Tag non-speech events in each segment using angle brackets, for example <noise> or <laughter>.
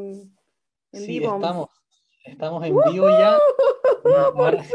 en, sí, vivo. Estamos, estamos en vivo ya. Ahora <laughs> sí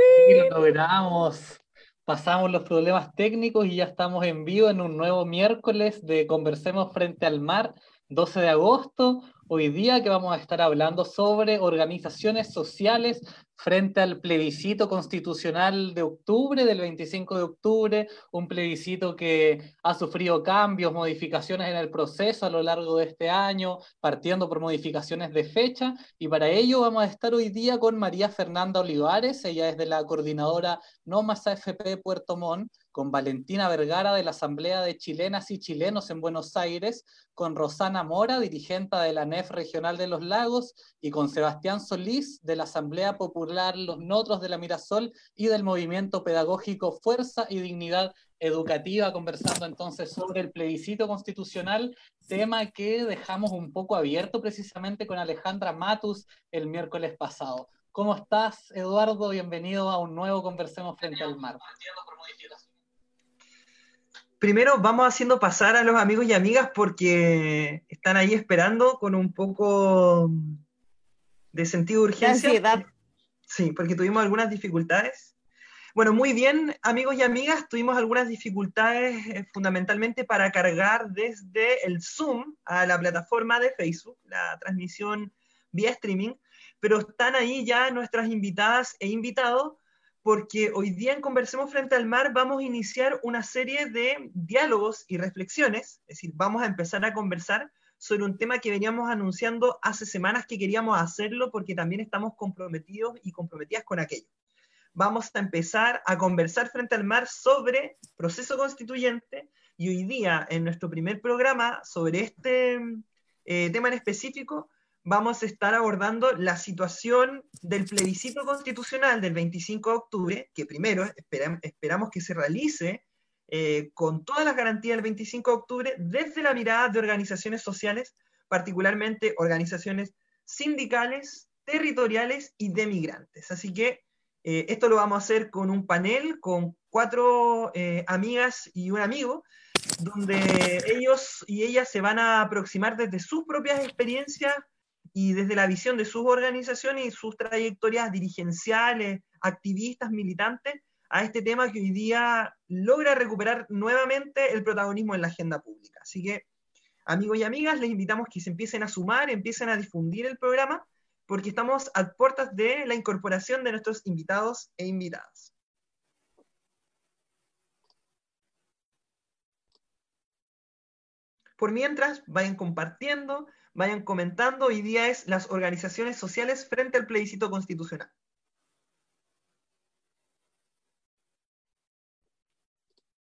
lo logramos. Pasamos los problemas técnicos y ya estamos en vivo en un nuevo miércoles de Conversemos frente al mar, 12 de agosto. Hoy día que vamos a estar hablando sobre organizaciones sociales frente al plebiscito constitucional de octubre, del 25 de octubre, un plebiscito que ha sufrido cambios, modificaciones en el proceso a lo largo de este año, partiendo por modificaciones de fecha, y para ello vamos a estar hoy día con María Fernanda Olivares, ella es de la coordinadora No AFP Puerto Montt, con Valentina Vergara de la Asamblea de Chilenas y Chilenos en Buenos Aires, con Rosana Mora, dirigente de la NEF Regional de los Lagos, y con Sebastián Solís de la Asamblea Popular Los Notros de la Mirasol y del Movimiento Pedagógico Fuerza y Dignidad Educativa, conversando entonces sobre el plebiscito constitucional, tema que dejamos un poco abierto precisamente con Alejandra Matus el miércoles pasado. ¿Cómo estás, Eduardo? Bienvenido a un nuevo Conversemos Frente al Mar primero vamos haciendo pasar a los amigos y amigas porque están ahí esperando con un poco de sentido de urgencia. ansiedad. Sí, porque tuvimos algunas dificultades. Bueno, muy bien, amigos y amigas, tuvimos algunas dificultades eh, fundamentalmente para cargar desde el Zoom a la plataforma de Facebook, la transmisión vía streaming, pero están ahí ya nuestras invitadas e invitados porque hoy día en Conversemos frente al mar vamos a iniciar una serie de diálogos y reflexiones, es decir, vamos a empezar a conversar sobre un tema que veníamos anunciando hace semanas que queríamos hacerlo porque también estamos comprometidos y comprometidas con aquello. Vamos a empezar a conversar frente al mar sobre proceso constituyente y hoy día en nuestro primer programa sobre este eh, tema en específico vamos a estar abordando la situación del plebiscito constitucional del 25 de octubre, que primero esperamos que se realice eh, con todas las garantías del 25 de octubre desde la mirada de organizaciones sociales, particularmente organizaciones sindicales, territoriales y de migrantes. Así que eh, esto lo vamos a hacer con un panel con cuatro eh, amigas y un amigo, donde ellos y ellas se van a aproximar desde sus propias experiencias y desde la visión de sus organizaciones y sus trayectorias dirigenciales, activistas, militantes, a este tema que hoy día logra recuperar nuevamente el protagonismo en la agenda pública. Así que, amigos y amigas, les invitamos que se empiecen a sumar, empiecen a difundir el programa, porque estamos a puertas de la incorporación de nuestros invitados e invitadas. Por mientras, vayan compartiendo, vayan comentando. Hoy día es las organizaciones sociales frente al plebiscito constitucional.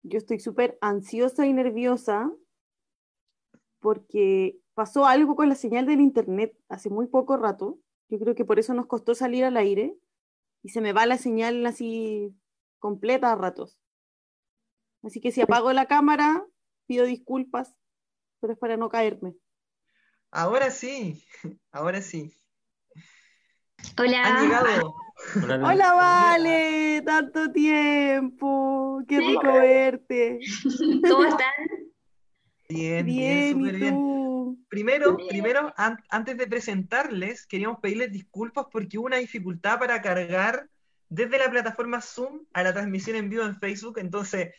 Yo estoy súper ansiosa y nerviosa porque pasó algo con la señal del internet hace muy poco rato. Yo creo que por eso nos costó salir al aire y se me va la señal así completa a ratos. Así que si apago la cámara, pido disculpas, pero es para no caerme. Ahora sí, <laughs> ahora sí. Hola. Han llegado. Hola, Vale, tanto tiempo, qué rico verte. <laughs> ¿Cómo están? Bien, bien, súper bien. Primero, primero antes de presentarles, queríamos pedirles disculpas porque hubo una dificultad para cargar desde la plataforma Zoom a la transmisión en vivo en Facebook, entonces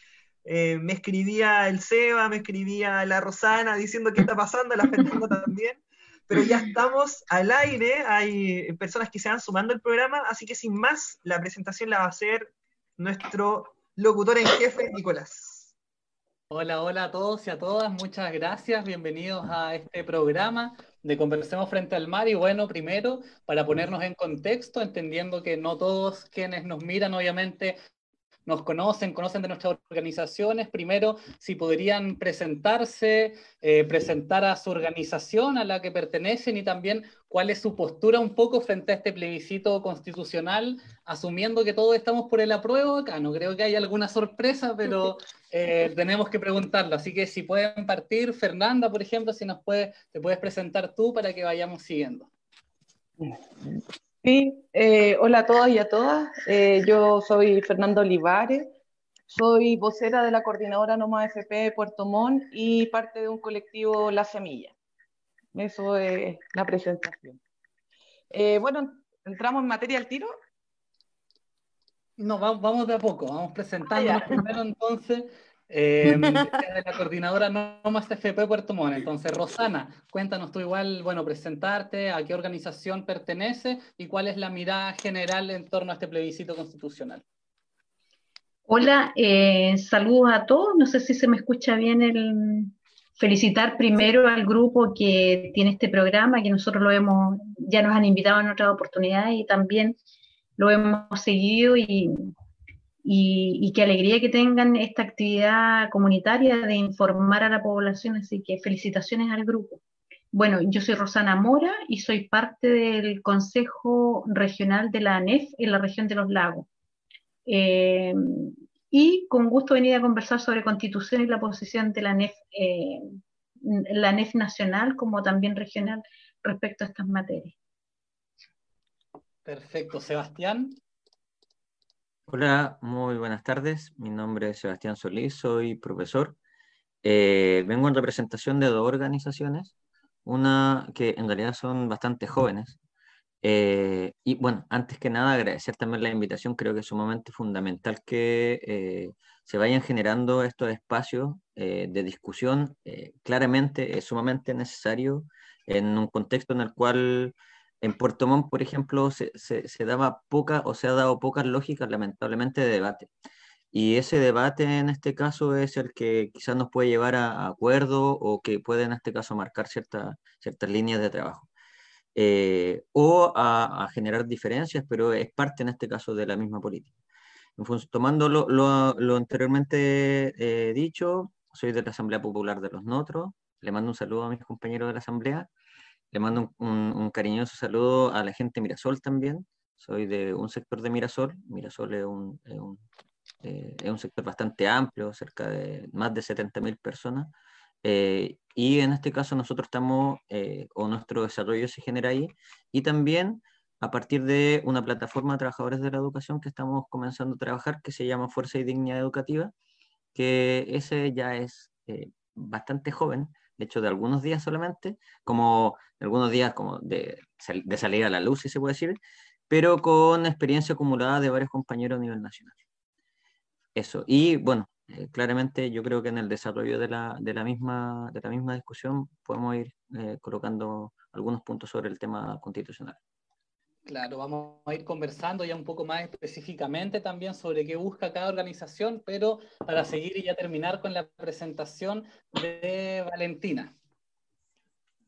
eh, me escribía el Seba, me escribía la Rosana diciendo qué está pasando, la Fernanda también, pero ya estamos al aire, hay personas que se van sumando al programa, así que sin más, la presentación la va a hacer nuestro locutor en jefe, Nicolás. Hola, hola a todos y a todas, muchas gracias, bienvenidos a este programa de Conversemos frente al mar y bueno, primero, para ponernos en contexto, entendiendo que no todos quienes nos miran obviamente nos conocen, conocen de nuestras organizaciones. Primero, si podrían presentarse, eh, presentar a su organización a la que pertenecen y también cuál es su postura un poco frente a este plebiscito constitucional, asumiendo que todos estamos por el apruebo acá. No creo que haya alguna sorpresa, pero eh, tenemos que preguntarlo. Así que si pueden partir, Fernanda, por ejemplo, si nos puede, te puedes presentar tú para que vayamos siguiendo. Sí, eh, hola a todos y a todas. Eh, yo soy Fernando Olivares, soy vocera de la coordinadora Noma FP de Puerto Montt y parte de un colectivo La Semilla. Eso es la presentación. Eh, bueno, entramos en materia al tiro. No, vamos, de a poco, vamos presentándonos ah, primero entonces. <laughs> Eh, de la coordinadora No Más FP Puerto Montt. Entonces, Rosana, cuéntanos tú igual, bueno, presentarte, a qué organización pertenece y cuál es la mirada general en torno a este plebiscito constitucional. Hola, eh, saludos a todos. No sé si se me escucha bien el felicitar primero al grupo que tiene este programa, que nosotros lo hemos, ya nos han invitado en otras oportunidades y también lo hemos seguido y, y, qué alegría que tengan esta actividad comunitaria de informar a la población, así que felicitaciones al grupo. Bueno, yo soy Rosana Mora y soy parte del Consejo Regional de la ANEF en la región de los lagos. Eh, y con gusto venir a conversar sobre constitución y la posición de la ANEF, eh, la ANEF nacional como también regional respecto a estas materias. Perfecto, Sebastián. Hola, muy buenas tardes. Mi nombre es Sebastián Solís, soy profesor. Eh, vengo en representación de dos organizaciones, una que en realidad son bastante jóvenes. Eh, y bueno, antes que nada, agradecer también la invitación. Creo que es sumamente fundamental que eh, se vayan generando estos espacios de discusión. claramente es sumamente necesario en un contexto en el cual en Puerto Montt, por ejemplo, se, daba poca o se ha dado pocas lógicas, lamentablemente, de debate. Y ese debate en este caso es el que quizás nos puede llevar a, acuerdo o que puede en este caso marcar ciertas líneas de trabajo. Eh, o a, generar diferencias, pero es parte en este caso de la misma política. tomando lo, anteriormente eh, dicho, soy de la Asamblea Popular de los Notros, le mando un saludo a mis compañeros de la Asamblea le mando un, cariñoso saludo a la gente de Mirasol también. Soy de un sector de Mirasol. Mirasol es un, es un, eh, es un sector bastante amplio, cerca de más de 70.000 personas. Eh, y en este caso nosotros estamos, eh, o nuestro desarrollo se genera ahí. Y también a partir de una plataforma de trabajadores de la educación que estamos comenzando a trabajar, que se llama Fuerza y Dignidad Educativa, que ese ya es bastante joven, de hecho de algunos días solamente, como algunos días como de, de, salir a la luz, si se puede decir, pero con experiencia acumulada de varios compañeros a nivel nacional. Eso, y bueno, eh, claramente yo creo que en el desarrollo de la, de la, misma, de la misma discusión podemos ir eh, colocando algunos puntos sobre el tema constitucional. Claro, vamos a ir conversando ya un poco más específicamente también sobre qué busca cada organización, pero para seguir y ya terminar con la presentación de Valentina.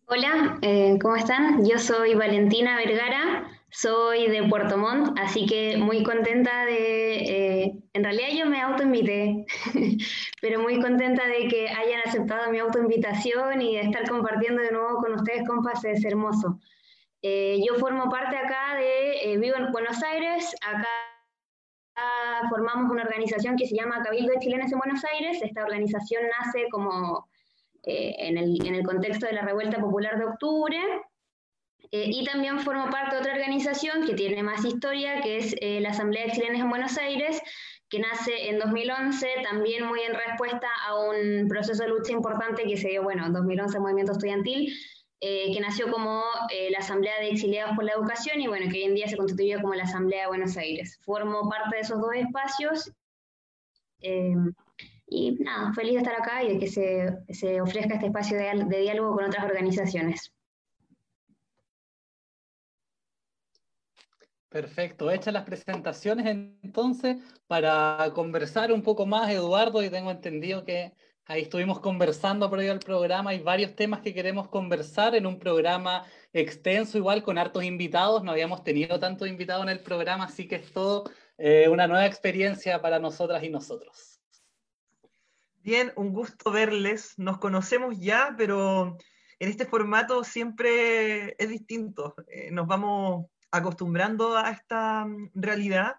Hola, eh, ¿cómo están? Yo soy Valentina Vergara, soy de Puerto Montt, así que muy contenta de, eh, en realidad yo me autoinvité, <laughs> pero muy contenta de que hayan aceptado mi autoinvitación y de estar compartiendo de nuevo con ustedes, compas, es hermoso. Eh, yo formo parte acá de, eh, vivo en Buenos Aires, acá formamos una organización que se llama Cabildo de Chilenes en Buenos Aires. Esta organización nace como eh, en, el, en, el, contexto de la Revuelta Popular de Octubre. y también formo parte de otra organización que tiene más historia, que es la Asamblea de Chilenes en Buenos Aires, que nace en 2011, también muy en respuesta a un proceso de lucha importante que se dio, bueno, en 2011 movimiento estudiantil, eh, que nació como eh, la Asamblea de Exiliados por la Educación y bueno, que hoy en día se constituye como la Asamblea de Buenos Aires. Formo parte de esos dos espacios eh, y nada, feliz de estar acá y de que se, se ofrezca este espacio de, de diálogo con otras organizaciones. Perfecto, hechas las presentaciones entonces para conversar un poco más, Eduardo, y tengo entendido que Ahí estuvimos conversando ahí al programa. Hay varios temas que queremos conversar en un programa extenso, igual con hartos invitados. No habíamos tenido tantos invitados en el programa, así que es todo eh, una nueva experiencia para nosotras y nosotros. Bien, un gusto verles. Nos conocemos ya, pero en este formato siempre es distinto. Eh, nos vamos acostumbrando a esta mm, realidad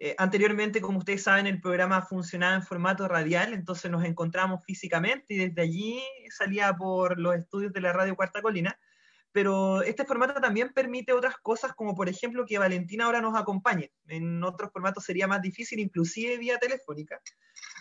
eh, anteriormente, como ustedes saben, el programa funcionaba en formato radial, entonces nos encontramos físicamente y desde allí salía por los estudios de la radio Cuarta Colina. Pero este formato también permite otras cosas, como por ejemplo que Valentina ahora nos acompañe. En otros formatos sería más difícil, inclusive vía telefónica.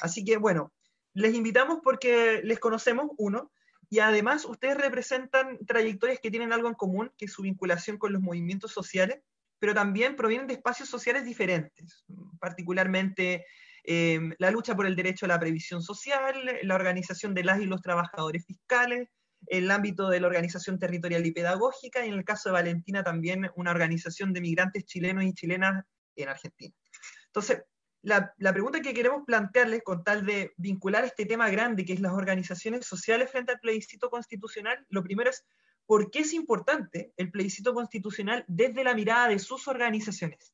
Así que bueno, les invitamos porque les conocemos, uno, y además ustedes representan trayectorias que tienen algo en común, que es su vinculación con los movimientos sociales, pero también provienen de espacios sociales diferentes, particularmente em, la lucha por el derecho a la previsión social, la organización de las y los trabajadores fiscales, el ámbito de la organización territorial y pedagógica, y en el caso de Valentina también una organización de migrantes chilenos y chilenas en Argentina. Entonces, la, pregunta que queremos plantearles con tal de vincular este tema grande, que es las organizaciones sociales frente al plebiscito constitucional, lo primero es, ¿por qué es importante el plebiscito constitucional desde la mirada de sus organizaciones?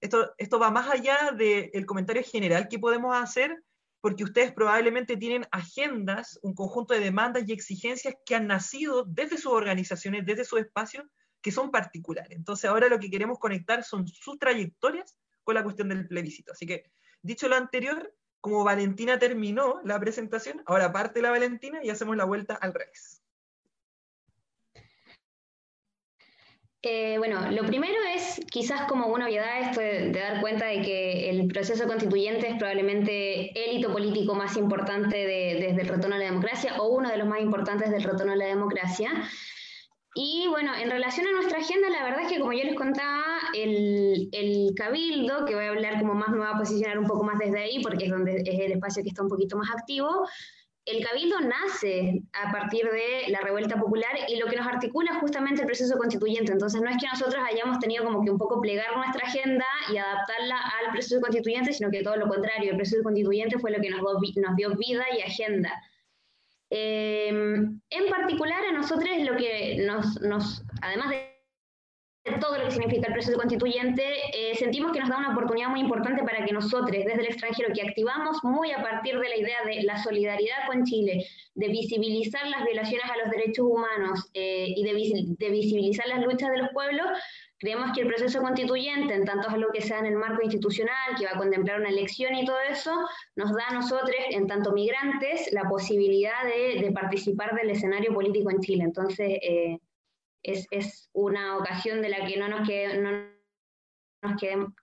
Esto, esto va más allá del comentario general que podemos hacer, porque ustedes probablemente tienen agendas, un conjunto de demandas y exigencias que han nacido desde sus organizaciones, desde su espacio, que son particulares. Entonces ahora lo que queremos conectar son sus trayectorias con la cuestión del plebiscito. Así que, dicho lo anterior, como Valentina terminó la presentación, ahora parte la Valentina y hacemos la vuelta al revés. Eh, bueno, lo primero es quizás como una obviedad esto de, dar cuenta de que el proceso constituyente es probablemente el hito político más importante desde el retorno a la democracia o uno de los más importantes del retorno a la democracia. Y bueno, en relación a nuestra agenda, la verdad es que como yo les contaba, el, el, Cabildo, que voy a hablar como más, me voy a posicionar un poco más desde ahí, porque es donde es el espacio que está un poquito más activo, el Cabildo nace a partir de la revuelta popular y lo que nos articula es justamente el proceso constituyente. Entonces no es que nosotros hayamos tenido como que un poco plegar nuestra agenda y adaptarla al proceso constituyente, sino que todo lo contrario, el proceso constituyente fue lo que nos, dio vida y agenda. Em, en particular, a nosotros lo que nos, nos, además de todo lo que significa el proceso constituyente, eh, sentimos que nos da una oportunidad muy importante para que nosotros, desde el extranjero, que activamos muy a partir de la idea de la solidaridad con Chile, de visibilizar las violaciones a los derechos humanos eh, y de, de, visibilizar las luchas de los pueblos, Creemos que el proceso constituyente, en tanto es lo que sea en el marco institucional, que va a contemplar una elección y todo eso, nos da a nosotros, en tanto migrantes, la posibilidad de, participar del escenario político en Chile. Entonces, eh, es, una ocasión de la que no nos,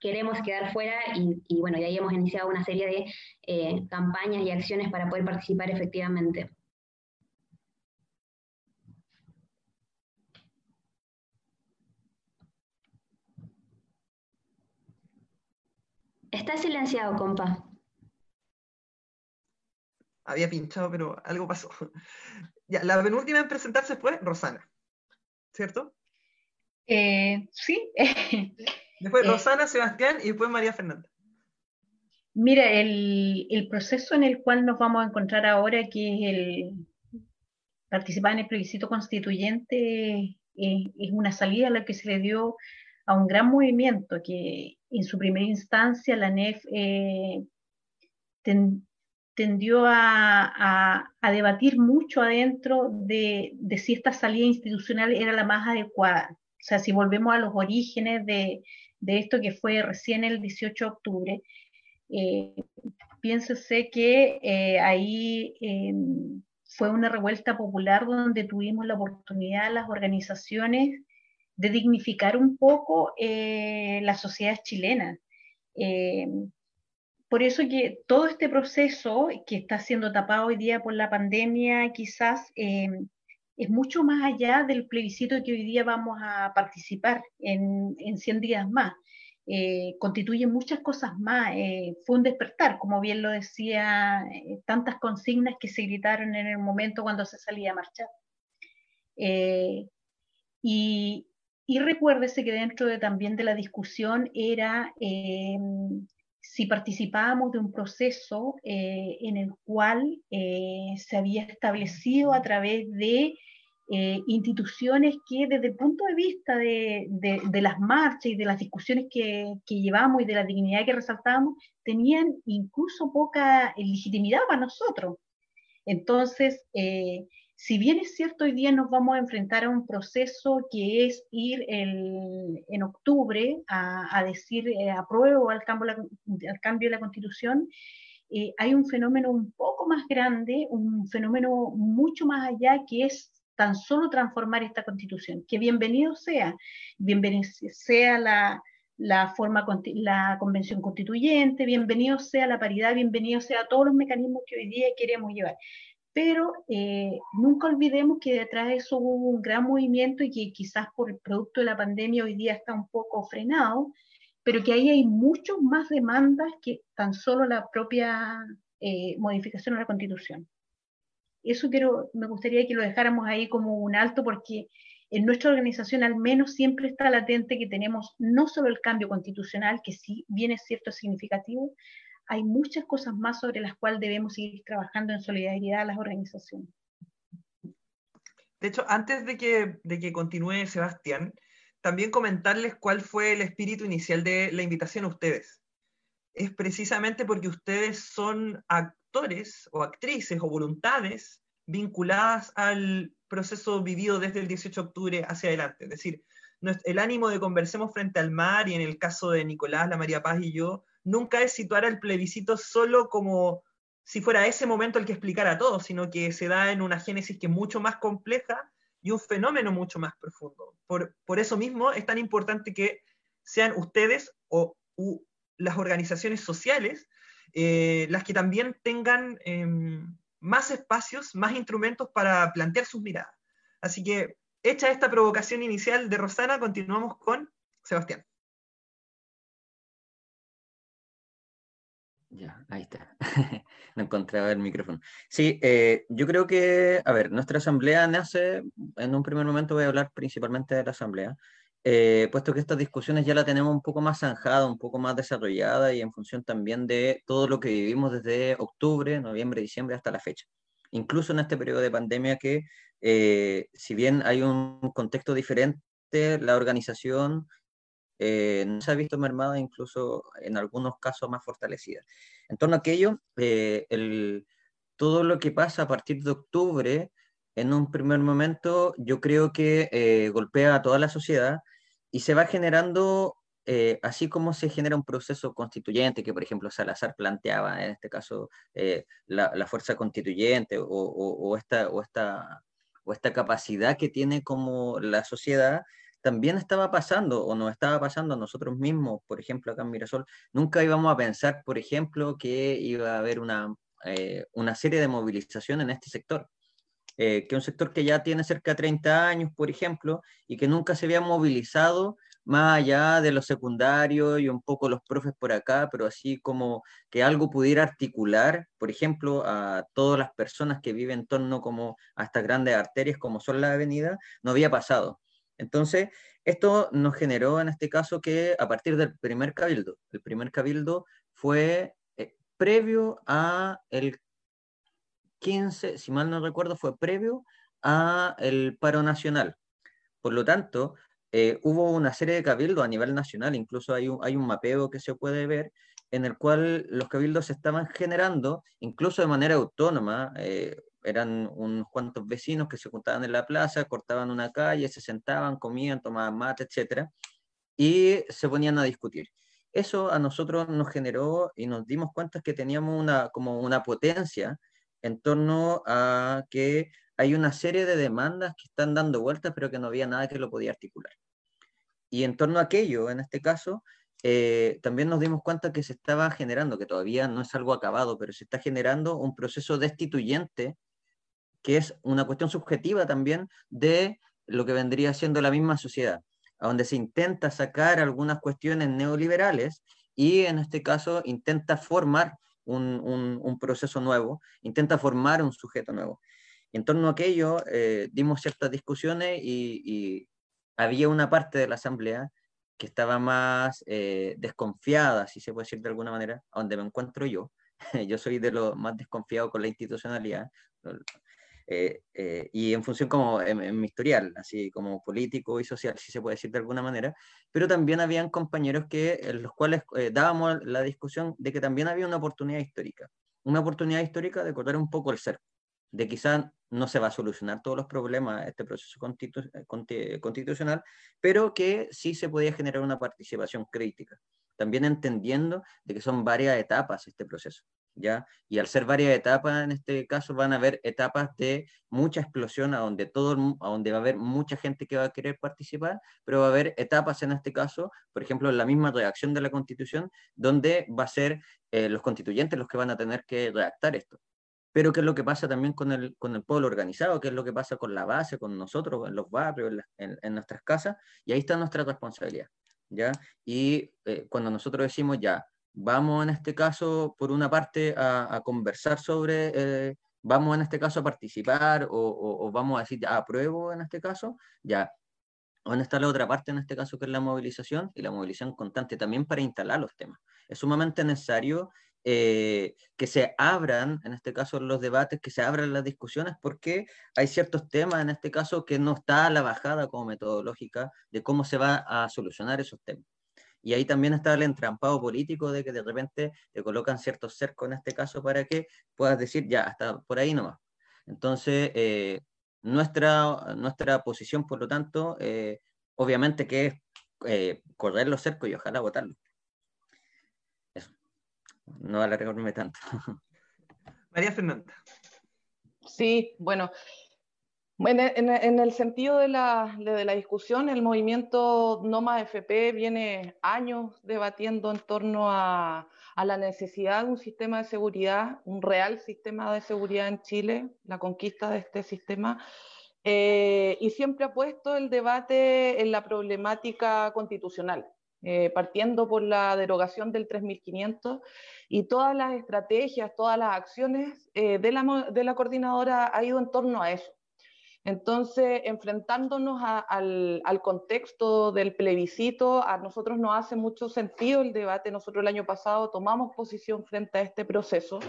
queremos quedar fuera y, bueno, ya ahí hemos iniciado una serie de eh, campañas y acciones para poder participar efectivamente. Está silenciado, compa. Había pinchado, pero algo pasó. <laughs> Ya, la penúltima en presentarse fue Rosana, ¿cierto? Eh, sí. <laughs> Después eh, Rosana, Sebastián y después María Fernanda. Mira, el, proceso en el cual nos vamos a encontrar ahora, que es el participar en el plebiscito constituyente, eh, es una salida a la que se le dio a un gran movimiento que en su primera instancia la NEF eh, tendió a, debatir mucho adentro de, si esta salida institucional era la más adecuada. O sea, si volvemos a los orígenes de, esto que fue recién el 18 de octubre, eh, piénsese que eh, ahí em, fue una revuelta popular donde tuvimos la oportunidad las organizaciones de dignificar un poco eh, la sociedad chilena. Eh, por eso que todo este proceso que está siendo tapado hoy día por la pandemia quizás eh, es mucho más allá del plebiscito que hoy día vamos a participar en, en 100 días más. constituye muchas cosas más. fue un despertar, como bien lo decía, tantas consignas que se gritaron en el momento cuando se salía a marchar. y, y recuérdese que dentro de, también de la discusión era eh, si participábamos de un proceso eh, en el cual eh, se había establecido a través de instituciones que desde el punto de vista de, de, las marchas y de las discusiones que, que, llevamos y de la dignidad que resaltábamos, tenían incluso poca legitimidad para nosotros. Entonces, si bien es cierto, hoy día nos vamos a enfrentar a un proceso que es ir en octubre a, decir eh, apruebo al cambio, al cambio de la constitución, eh, hay un fenómeno un poco más grande, un fenómeno mucho más allá que es tan solo transformar esta constitución. Que bienvenido sea, bienvenido sea la, la, forma, la convención constituyente, bienvenido sea la paridad, bienvenido sea todos los mecanismos que hoy día queremos llevar pero eh, nunca olvidemos que detrás de eso hubo un gran movimiento y que quizás por el producto de la pandemia hoy día está un poco frenado, pero que ahí hay muchas más demandas que tan solo la propia eh, modificación de la Constitución. Eso quiero, me gustaría que lo dejáramos ahí como un alto porque en nuestra organización al menos siempre está latente que tenemos no solo el cambio constitucional, que sí bien es cierto significativo, hay muchas cosas más sobre las cuales debemos seguir trabajando en solidaridad a las organizaciones. De hecho, antes de que, de que continúe Sebastián, también comentarles cuál fue el espíritu inicial de la invitación a ustedes. Es precisamente porque ustedes son actores o actrices o voluntades vinculadas al proceso vivido desde el 18 de octubre hacia adelante. Es decir, el ánimo de Conversemos frente al mar y en el caso de Nicolás, la María Paz y yo, nunca es situar al plebiscito solo como si fuera ese momento el que explicara todo, sino que se da en una génesis que es mucho más compleja y un fenómeno mucho más profundo. Por, eso mismo es tan importante que sean ustedes o las organizaciones sociales eh, las que también tengan em, más espacios, más instrumentos para plantear sus miradas. Así que, hecha esta provocación inicial de Rosana, continuamos con Sebastián. Ya, ahí está. <laughs> no encontraba el micrófono. Sí, eh, yo creo que, a ver, nuestra asamblea nace, en un primer momento voy a hablar principalmente de la asamblea, eh, puesto que estas discusiones ya la tenemos un poco más zanjada, un poco más desarrollada y en función también de todo lo que vivimos desde octubre, noviembre, diciembre hasta la fecha. Incluso en este periodo de pandemia que, eh, si bien hay un contexto diferente, la organización eh, no se ha visto mermada, incluso en algunos casos más fortalecida. En torno a aquello, el, todo lo que pasa a partir de octubre, en un primer momento, yo creo que golpea a toda la sociedad y se va generando, eh, así como se genera un proceso constituyente, que por ejemplo Salazar planteaba, en este caso eh, la, fuerza constituyente o, esta, o, esta, o esta capacidad que tiene como la sociedad, también estaba pasando o nos estaba pasando a nosotros mismos, por ejemplo, acá en Mirasol, nunca íbamos a pensar, por ejemplo, que iba a haber una, eh, una serie de movilización en este sector. Eh, que un sector que ya tiene cerca de 30 años, por ejemplo, y que nunca se había movilizado más allá de los secundarios y un poco los profes por acá, pero así como que algo pudiera articular, por ejemplo, a todas las personas que viven en torno como a estas grandes arterias como son las avenidas, no había pasado. Entonces, esto nos generó en este caso que a partir del primer cabildo, el primer cabildo fue eh, previo a el 15, si mal no recuerdo, fue previo a el paro nacional. Por lo tanto, eh, hubo una serie de cabildos a nivel nacional, incluso hay un, hay un mapeo que se puede ver en el cual los cabildos se estaban generando, incluso de manera autónoma, eh, eran unos cuantos vecinos que se juntaban en la plaza, cortaban una calle, se sentaban, comían, tomaban mate, etc. Y se ponían a discutir. Eso a nosotros nos generó y nos dimos cuenta que teníamos una, como una potencia en torno a que hay una serie de demandas que están dando vueltas, pero que no había nada que lo podía articular. Y en torno a aquello, en este caso, eh, también nos dimos cuenta que se estaba generando, que todavía no es algo acabado, pero se está generando un proceso destituyente, que es una cuestión subjetiva también de lo que vendría siendo la misma sociedad, donde se intenta sacar algunas cuestiones neoliberales y en este caso intenta formar un, proceso nuevo, intenta formar un sujeto nuevo. en torno a aquello eh, dimos ciertas discusiones y, había una parte de la asamblea que estaba más eh, desconfiada, si se puede decir de alguna manera, a donde me encuentro yo. <laughs> yo soy de los más desconfiados con la institucionalidad. Eh, eh, y en función como en, mi historial, así como político y social, si se puede decir de alguna manera, pero también habían compañeros que, en los cuales eh, dábamos la discusión de que también había una oportunidad histórica, una oportunidad histórica de cortar un poco el ser, de quizás no se va a solucionar todos los problemas de este proceso constitucional, pero que sí se podía generar una participación crítica, también entendiendo de que son varias etapas este proceso. ¿Ya? Y al ser varias etapas, en este caso van a haber etapas de mucha explosión, a donde, todo, a donde va a haber mucha gente que va a querer participar, pero va a haber etapas en este caso, por ejemplo, en la misma redacción de la Constitución, donde va a ser eh, los constituyentes los que van a tener que redactar esto. pero qué es lo que pasa también con el, con el pueblo organizado, qué es lo que pasa con la base, con nosotros, en los barrios, en, en, nuestras casas, y ahí está nuestra responsabilidad, ¿ya? Y eh, cuando nosotros decimos, ya, vamos en este caso, por una parte, a, conversar sobre, eh, vamos en este caso a participar, o, vamos a decir, ya, apruebo en este caso, ya, ¿Dónde está la otra parte en este caso que es la movilización y la movilización constante también para instalar los temas? Es sumamente necesario eh, que se abran, en este caso los debates, que se abran las discusiones, porque hay ciertos temas, en este caso, que no está a la bajada como metodológica de cómo se va a solucionar esos temas. Y ahí también está el entrampado político de que de repente te colocan ciertos cercos en este caso para que puedas decir, ya, hasta por ahí nomás. Entonces, eh, nuestra, nuestra posición, por lo tanto, eh, obviamente que es correr los cercos y ojalá votarlos no alargarme tanto. <laughs> María Fernanda. Sí, bueno, en, el sentido de la, de la, discusión, el movimiento Noma FP viene años debatiendo en torno a, a, la necesidad de un sistema de seguridad, un real sistema de seguridad en Chile, la conquista de este sistema, eh, y siempre ha puesto el debate en la problemática constitucional. Eh, partiendo por la derogación del 3500 y todas las estrategias, todas las acciones eh, de, la, de, la, coordinadora ha ido en torno a eso. Entonces, enfrentándonos al, contexto del plebiscito, a nosotros nos hace mucho sentido el debate. Nosotros el año pasado tomamos posición frente a este proceso,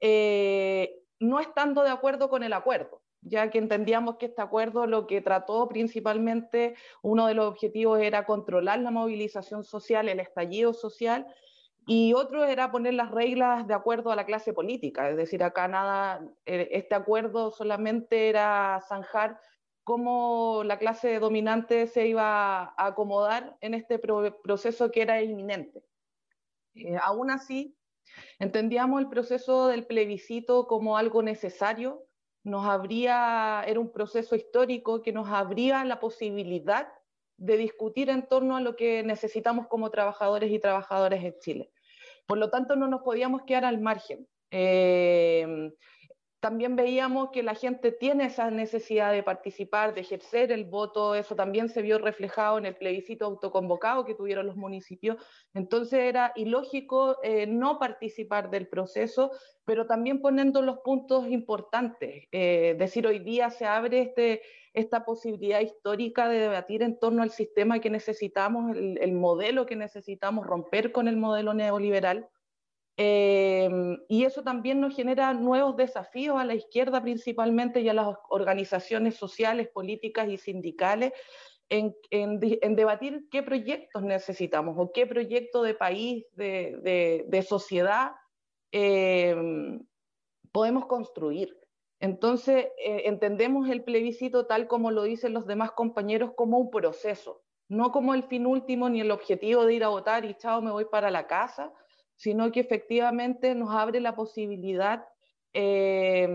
eh, no estando de acuerdo con el acuerdo ya que entendíamos que este acuerdo lo que trató principalmente, uno de los objetivos era controlar la movilización social, el estallido social, y otro era poner las reglas de acuerdo a la clase política, es decir, acá nada, eh, este acuerdo solamente era zanjar cómo la clase dominante se iba a acomodar en este proceso que era inminente. Eh, aún así, entendíamos el proceso del plebiscito como algo necesario nos habría, era un proceso histórico que nos abría la posibilidad de discutir en torno a lo que necesitamos como trabajadores y trabajadoras en Chile. Por lo tanto, no nos podíamos quedar al margen. Eh, también veíamos que la gente tiene esa necesidad de participar, de ejercer el voto, eso también se vio reflejado en el plebiscito autoconvocado que tuvieron los municipios, entonces era ilógico eh, no participar del proceso, pero también poniendo los puntos importantes, eh, decir hoy día se abre este, esta posibilidad histórica de debatir en torno al sistema que necesitamos, el modelo que necesitamos romper con el modelo neoliberal Em, y eso también nos genera nuevos desafíos a la izquierda principalmente y a las organizaciones sociales, políticas y sindicales en, debatir qué proyectos necesitamos o qué proyecto de país, de, sociedad em, podemos construir. Entonces, eh, entendemos el plebiscito tal como lo dicen los demás compañeros como un proceso, no como el fin último ni el objetivo de ir a votar y chao, me voy para la casa, sino que efectivamente nos abre la posibilidad eh,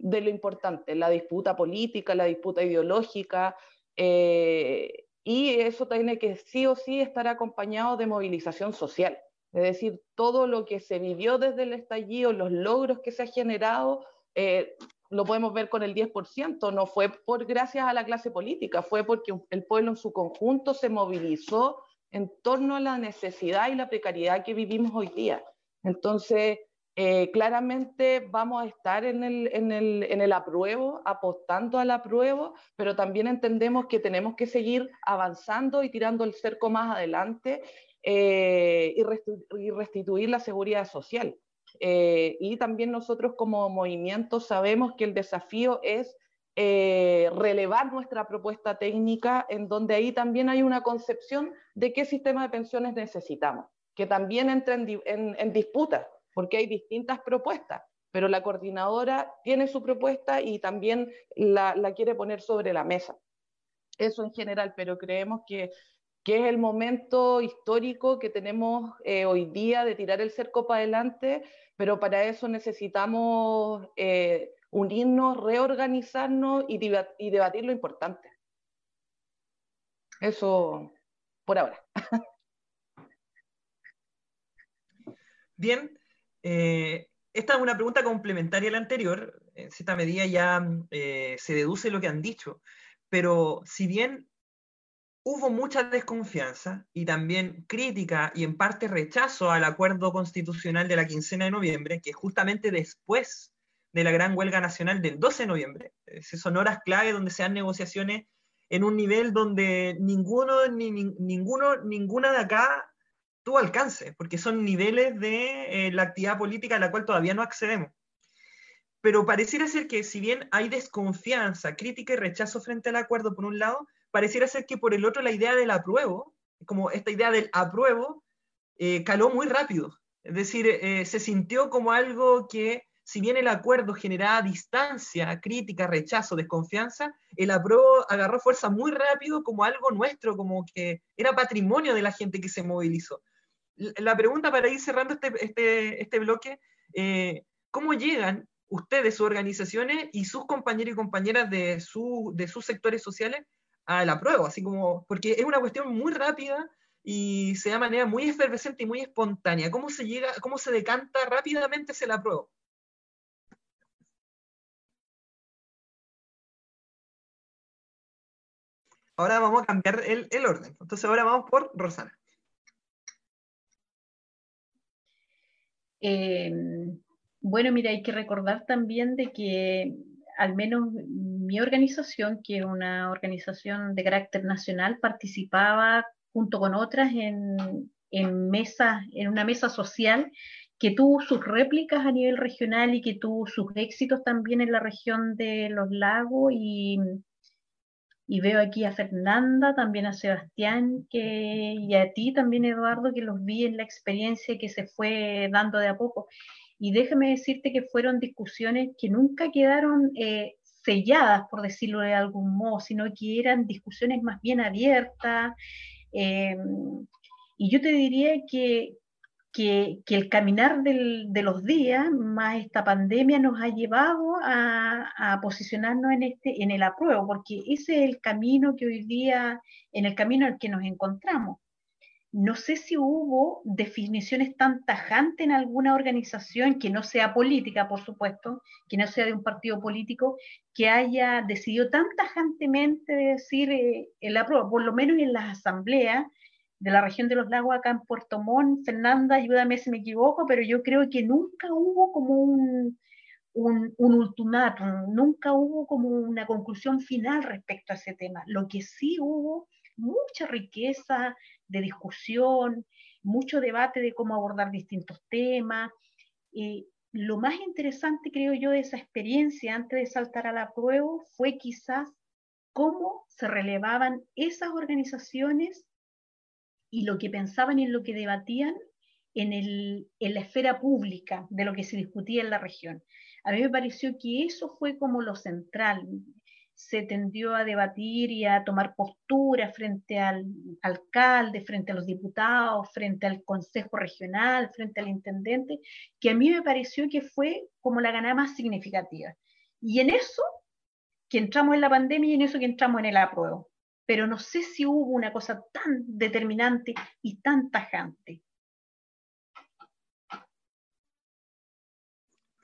de lo importante, la disputa política, la disputa ideológica, eh, y eso tiene que sí o sí estar acompañado de movilización social. Es decir, todo lo que se vivió desde el estallido, los logros que se han generado, eh, lo podemos ver con el 10%, no fue por gracias a la clase política, fue porque el pueblo en su conjunto se movilizó en torno a la necesidad y la precariedad que vivimos hoy día. Entonces, eh, claramente vamos a estar en el, en, el, en el apruebo, apostando al apruebo, pero también entendemos que tenemos que seguir avanzando y tirando el cerco más adelante eh, y, restituir la seguridad social. Eh, y también nosotros como movimiento sabemos que el desafío es eh, relevar nuestra propuesta técnica, en donde ahí también hay una concepción de qué sistema de pensiones necesitamos, que también entra en, disputa, porque hay distintas propuestas, pero la coordinadora tiene su propuesta y también la, quiere poner sobre la mesa. Eso en general, pero creemos que, que es el momento histórico que tenemos eh, hoy día de tirar el cerco para adelante, pero para eso necesitamos... Eh, unirnos, reorganizarnos y, debatir lo importante. Eso por ahora. <laughs> Bien, eh, esta es una pregunta complementaria a la anterior. En cierta medida ya eh, se deduce lo que han dicho. Pero si bien hubo mucha desconfianza y también crítica y en parte rechazo al acuerdo constitucional de la quincena de noviembre, que justamente después de la gran huelga nacional del 12 de noviembre, son horas clave donde se dan negociaciones en un nivel donde ninguno, ni, ninguno, ninguna de acá tuvo alcance, porque son niveles de eh, la actividad política a la cual todavía no accedemos. Pero pareciera ser que si bien hay desconfianza, crítica y rechazo frente al acuerdo por un lado, pareciera ser que por el otro la idea del apruebo, como esta idea del apruebo, eh, caló muy rápido. Es decir, eh, se sintió como algo que, si bien el acuerdo generaba distancia, crítica, rechazo, desconfianza, el apruebo agarró fuerza muy rápido como algo nuestro, como que era patrimonio de la gente que se movilizó la pregunta para ir cerrando este, este, este bloque, eh, ¿cómo llegan ustedes, sus organizaciones y sus compañeros y compañeras de, su, de sus sectores sociales la prueba? Así como, porque es una cuestión muy rápida y se da manera muy efervescente y muy espontánea. ¿Cómo se llega, cómo se decanta rápidamente hacia la prueba? Ahora vamos a cambiar el, el orden. Entonces ahora vamos por Rosana. Eh, bueno, mira, hay que recordar también de que al menos mi organización, que es una organización de carácter nacional, participaba junto con otras en, en, mesa, en una mesa social que tuvo sus réplicas a nivel regional y que tuvo sus éxitos también en la región de los lagos y, y veo aquí a Fernanda, también a Sebastián que, y a ti también, Eduardo, que los vi en la experiencia que se fue dando de a poco. Y déjame decirte que fueron discusiones que nunca quedaron eh, selladas, por decirlo de algún modo, sino que eran discusiones más bien abiertas. Eh, y yo te diría que, que, el caminar de los días, más esta pandemia, nos ha llevado a, posicionarnos en, este, en el apruebo, porque ese es el camino que hoy día, en el camino el que nos encontramos. No sé si hubo definiciones tan tajantes en alguna organización que no sea política, por supuesto, que no sea de un partido político, que haya decidido tan tajantemente decir eh, el apruebo, por lo menos en las asambleas, de la región de los lagos acá en Puerto Montt. Fernanda, ayúdame si me equivoco, pero yo creo que nunca hubo como un, un, un ultimátum, nunca hubo como una conclusión final respecto a ese tema. Lo que sí hubo mucha riqueza de discusión, mucho debate de cómo abordar distintos temas. y lo más interesante, creo yo, de esa experiencia antes de saltar a la prueba fue quizás cómo se relevaban esas organizaciones y lo que pensaban y lo que debatían en, el, en la esfera pública de lo que se discutía en la región. A mí me pareció que eso fue como lo central. Se tendió a debatir y a tomar postura frente al alcalde, frente a los diputados, frente al consejo regional, frente al intendente, que a mí me pareció que fue como la ganada más significativa. Y en eso que entramos en la pandemia y en eso que entramos en el apruebo pero no sé si hubo una cosa tan determinante y tan tajante.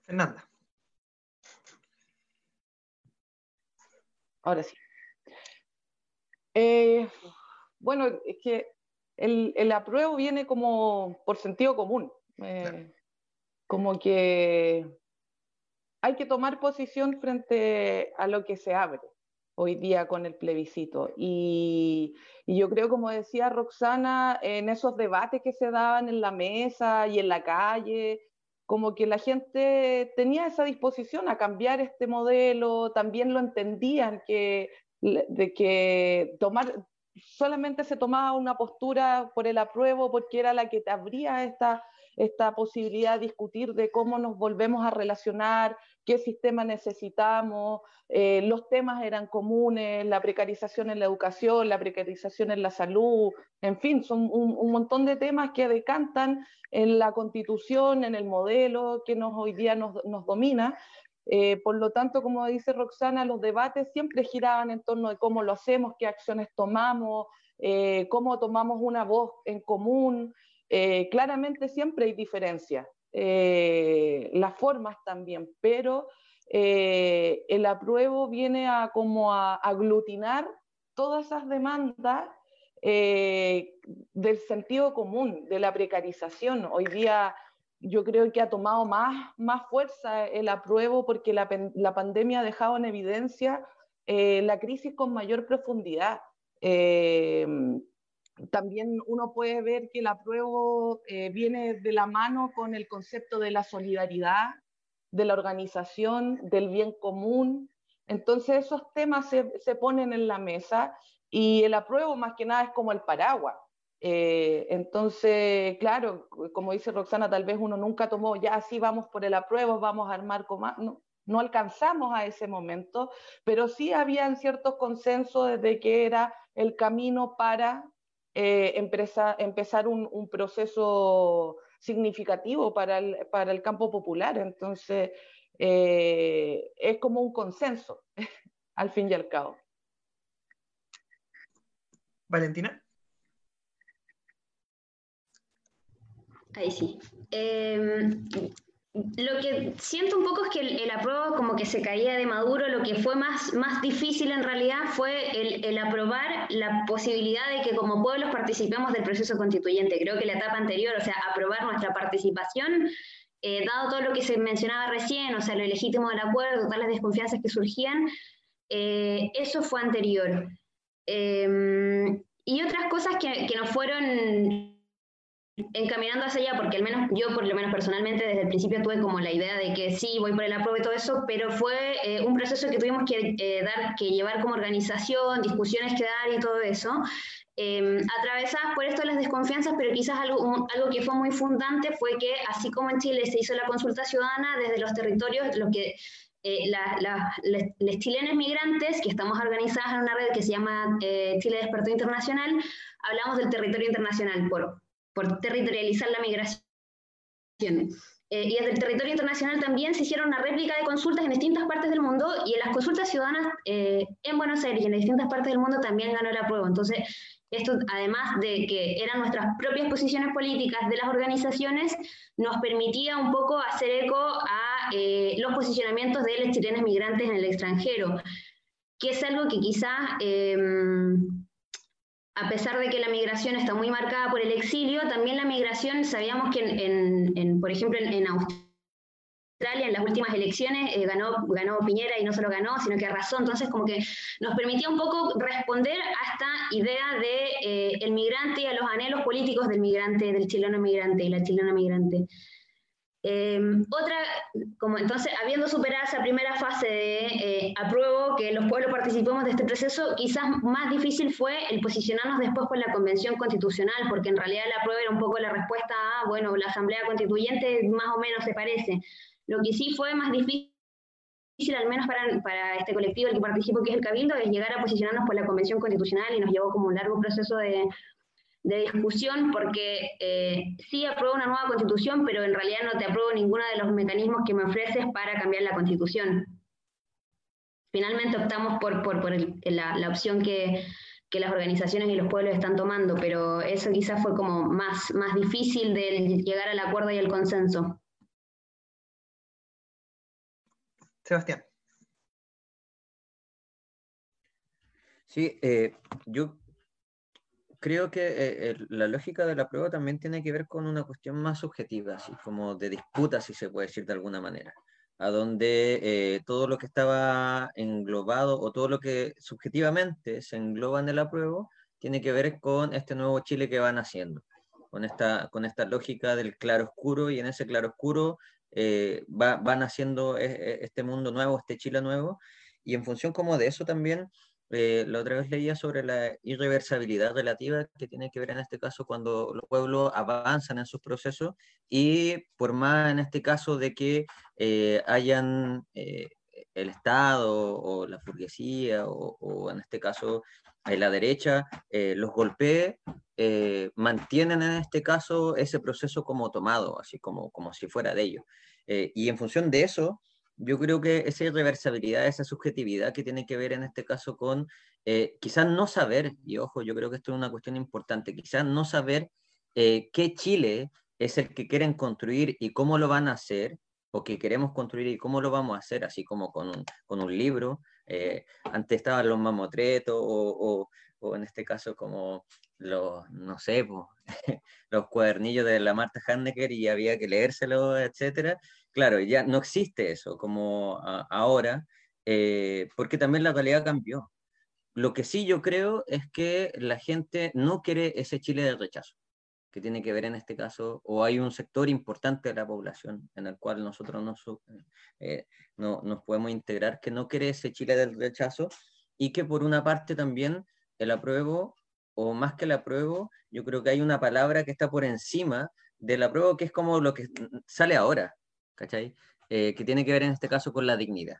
Fernanda. Ahora sí. Eh, bueno, es que el, apruebo viene como por sentido común. Eh, como que hay que tomar posición frente a lo que se abre hoy día con el plebiscito. Y, yo creo, como decía Roxana, en esos debates que se daban en la mesa y en la calle, como que la gente tenía esa disposición a cambiar este modelo, también lo entendían que, de que tomar, solamente se tomaba una postura por el apruebo porque era la que te abría esta, esta posibilidad de discutir de cómo nos volvemos a relacionar, qué sistema necesitamos, eh, los temas eran comunes, la precarización en la educación, la precarización en la salud, en fin, son un, montón de temas que decantan en la constitución, en el modelo que nos, hoy día nos, domina. Eh, por lo tanto, como dice Roxana, los debates siempre giraban en torno de cómo lo hacemos, qué acciones tomamos, eh, cómo tomamos una voz en común. claramente siempre hay diferencias eh, las formas también, pero eh, el apruebo viene a como a aglutinar todas esas demandas eh, del sentido común, de la precarización. Hoy día yo creo que ha tomado más, más fuerza el apruebo porque la, la pandemia ha dejado en evidencia eh, la crisis con mayor profundidad. También uno puede ver que el apruebo viene de la mano con el concepto de la solidaridad, de la organización, del bien común. Entonces esos temas se, se ponen en la mesa y el apruebo más que nada es como el paraguas. Eh, entonces, claro, como dice Roxana, tal vez uno nunca tomó, ya así vamos por el apruebo, vamos a armar como... No, no alcanzamos a ese momento, pero sí habían ciertos consensos desde que era el camino para eh, empezar un, un, proceso significativo para el, para el campo popular. Entonces, eh, es como un consenso, <laughs> al fin y al cabo. Valentina. Ahí sí. Eh, lo que siento un poco es que el, el, como que se caía de Maduro, lo que fue más, más difícil en realidad fue el, el, aprobar la posibilidad de que como pueblos participemos del proceso constituyente. Creo que la etapa anterior, o sea, aprobar nuestra participación, eh, dado todo lo que se mencionaba recién, o sea, lo legítimo del acuerdo, todas las desconfianzas que surgían, eh, eso fue anterior. Eh, y otras cosas que, que nos fueron encaminando hacia allá, porque al menos yo, por lo menos personalmente, desde el principio tuve como la idea de que sí, voy por el apruebo y todo eso, pero fue eh, un proceso que tuvimos que, eh, dar, que llevar como organización, discusiones que dar y todo eso, eh, atravesadas por esto las desconfianzas, pero quizás algo, algo que fue muy fundante fue que, así como en Chile se hizo la consulta ciudadana desde los territorios, lo que eh, la, la, les, chilenes migrantes, que estamos organizadas en una red que se llama eh, Chile Despertó Internacional, hablamos del territorio internacional por, por territorializar la migración. Eh, y desde el territorio internacional también se hicieron una réplica de consultas en distintas partes del mundo y en las consultas ciudadanas eh, en Buenos Aires y en distintas partes del mundo también ganó la prueba. Entonces, esto, además de que eran nuestras propias posiciones políticas de las organizaciones, nos permitía un poco hacer eco a eh, los posicionamientos de los chilenos migrantes en el extranjero, que es algo que quizás a pesar de que la migración está muy marcada por el exilio, también la migración, sabíamos que, en, por ejemplo, en, en, Australia, en las últimas elecciones, eh, ganó, ganó Piñera y no solo ganó, sino que arrasó. Entonces, como que nos permitía un poco responder a esta idea de eh, el migrante y a los anhelos políticos del migrante, del chileno migrante y la chilena migrante. Eh, otra, como entonces, habiendo superado esa primera fase de eh, apruebo que los pueblos participemos de este proceso, quizás más difícil fue el posicionarnos después con la Convención Constitucional, porque en realidad la apruebo era un poco la respuesta a, bueno, la Asamblea Constituyente más o menos se parece. Lo que sí fue más difícil al menos para, para, este colectivo el que participo, que es el Cabildo, es llegar a posicionarnos por la Convención Constitucional y nos llevó como un largo proceso de, de discusión porque eh, sí apruebo una nueva constitución, pero en realidad no te apruebo ninguno de los mecanismos que me ofreces para cambiar la constitución. Finalmente optamos por, por, por el, la, la, opción que, que, las organizaciones y los pueblos están tomando, pero eso quizás fue como más, más difícil de llegar al acuerdo y al consenso. Sebastián. Sí, eh, yo creo que eh, la lógica de la prueba también tiene que ver con una cuestión más subjetiva, así como de disputa, si se puede decir de alguna manera, a donde eh, todo lo que estaba englobado o todo lo que subjetivamente se engloba en el apruebo tiene que ver con este nuevo Chile que van haciendo, con esta, con esta lógica del claro oscuro y en ese claro oscuro eh, va, van haciendo este mundo nuevo, este Chile nuevo, y en función como de eso también eh, la otra vez leía sobre la irreversibilidad relativa que tiene que ver en este caso cuando los pueblos avanzan en sus procesos y por más en este caso de que eh, hayan eh, el Estado o la burguesía o, o en este caso la derecha eh, los golpee, mantienen en este caso ese proceso como tomado, así como, como si fuera de ellos. y en función de eso, yo creo que esa irreversibilidad, esa subjetividad que tiene que ver en este caso con eh, quizás no saber, y ojo, yo creo que esto es una cuestión importante, quizás no saber eh, qué Chile es el que quieren construir y cómo lo van a hacer, o que queremos construir y cómo lo vamos a hacer, así como con un, con un libro. Eh, antes estaban los mamotretos o, o, en este caso como los, no sé, <laughs> los cuadernillos de la Marta Hannecker y había que leérselo, etcétera. Claro, ya no existe eso como ahora, eh, porque también la realidad cambió. Lo que sí yo creo es que la gente no quiere ese Chile de rechazo que tiene que ver en este caso, o hay un sector importante de la población en el cual nosotros nos, eh, no, nos podemos integrar, que no quiere ese Chile del rechazo, y que por una parte también el apruebo, o más que el apruebo, yo creo que hay una palabra que está por encima del apruebo, que es como lo que sale ahora, ¿cachai? Eh, que tiene que ver en este caso con la dignidad.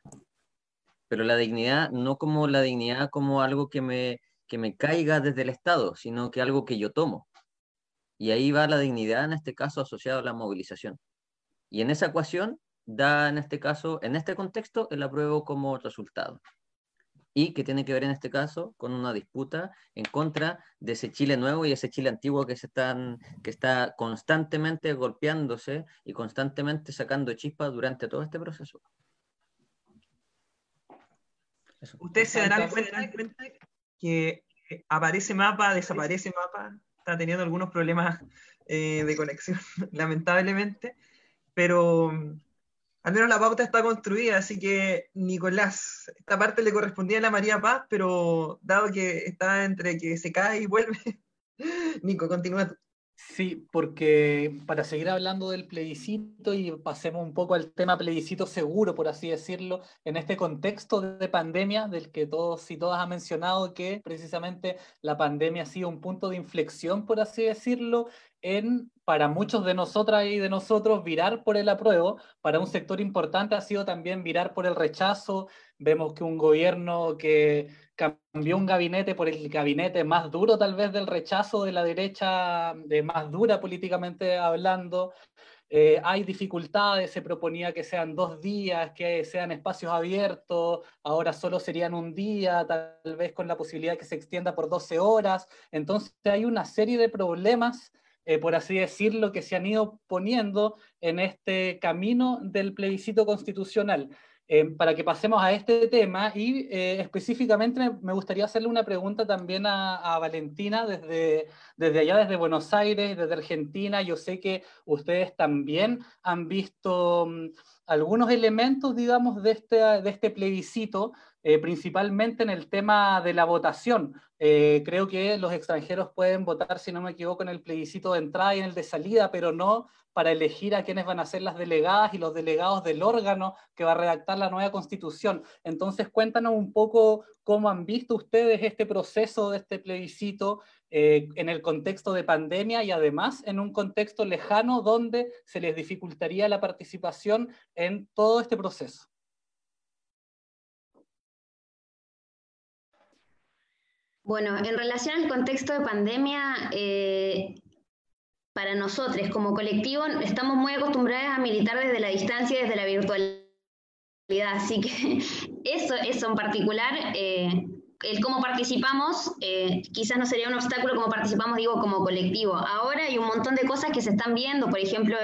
Pero la dignidad no como la dignidad como algo que me, que me caiga desde el Estado, sino que algo que yo tomo. Y ahí va la dignidad, en este caso, asociada a la movilización. Y en esa ecuación da, en este caso, en este contexto, el apruebo como resultado. Y que tiene que ver en este caso con una disputa en contra de ese Chile nuevo y ese Chile antiguo que, se están, que está constantemente golpeándose y constantemente sacando chispas durante todo este proceso. Ustedes se darán cuenta que aparece mapa, desaparece mapa, está teniendo algunos problemas eh, de conexión, <laughs> lamentablemente, pero al menos la pauta está construida, así que Nicolás, esta parte le correspondía a la María Paz, pero dado que está entre que se cae y vuelve, <laughs> Nico, continúa tú. Sí, porque para seguir hablando del plebiscito y pasemos un poco al tema plebiscito seguro, por así decirlo, en este contexto de pandemia del que todos y todas han mencionado que precisamente la pandemia ha sido un punto de inflexión, por así decirlo, en para muchos de nosotras y de nosotros virar por el apruebo, para un sector importante ha sido también virar por el rechazo. Vemos que un gobierno que cambió un gabinete por el gabinete más duro tal vez del rechazo de la derecha, de más dura políticamente hablando. Eh, hay dificultades, se proponía que sean dos días, que sean espacios abiertos, ahora solo serían un día, tal vez con la posibilidad que se extienda por 12 horas. Entonces hay una serie de problemas, eh, por así decirlo, que se han ido poniendo en este camino del plebiscito constitucional. Eh, para que pasemos a este tema y eh, específicamente me gustaría hacerle una pregunta también a, Valentina desde, desde allá, desde Buenos Aires, desde Argentina. Yo sé que ustedes también han visto mm, algunos elementos, digamos, de este, de este plebiscito, eh, principalmente en el tema de la votación. creo que los extranjeros pueden votar, si no me equivoco, en el plebiscito de entrada y en el de salida, pero no para elegir a quiénes van a ser las delegadas y los delegados del órgano que va a redactar la nueva constitución. Entonces, cuéntanos un poco cómo han visto ustedes este proceso de este plebiscito eh, en el contexto de pandemia y además en un contexto lejano donde se les dificultaría la participación en todo este proceso. Bueno, en relación al contexto de pandemia, eh, para nosotros como colectivo estamos muy acostumbrados a militar desde la distancia, desde la virtualidad, así que <laughs> eso, eso en particular, eh, el cómo participamos, eh, quizás no sería un obstáculo como participamos, digo, como colectivo. Ahora hay un montón de cosas que se están viendo, por ejemplo,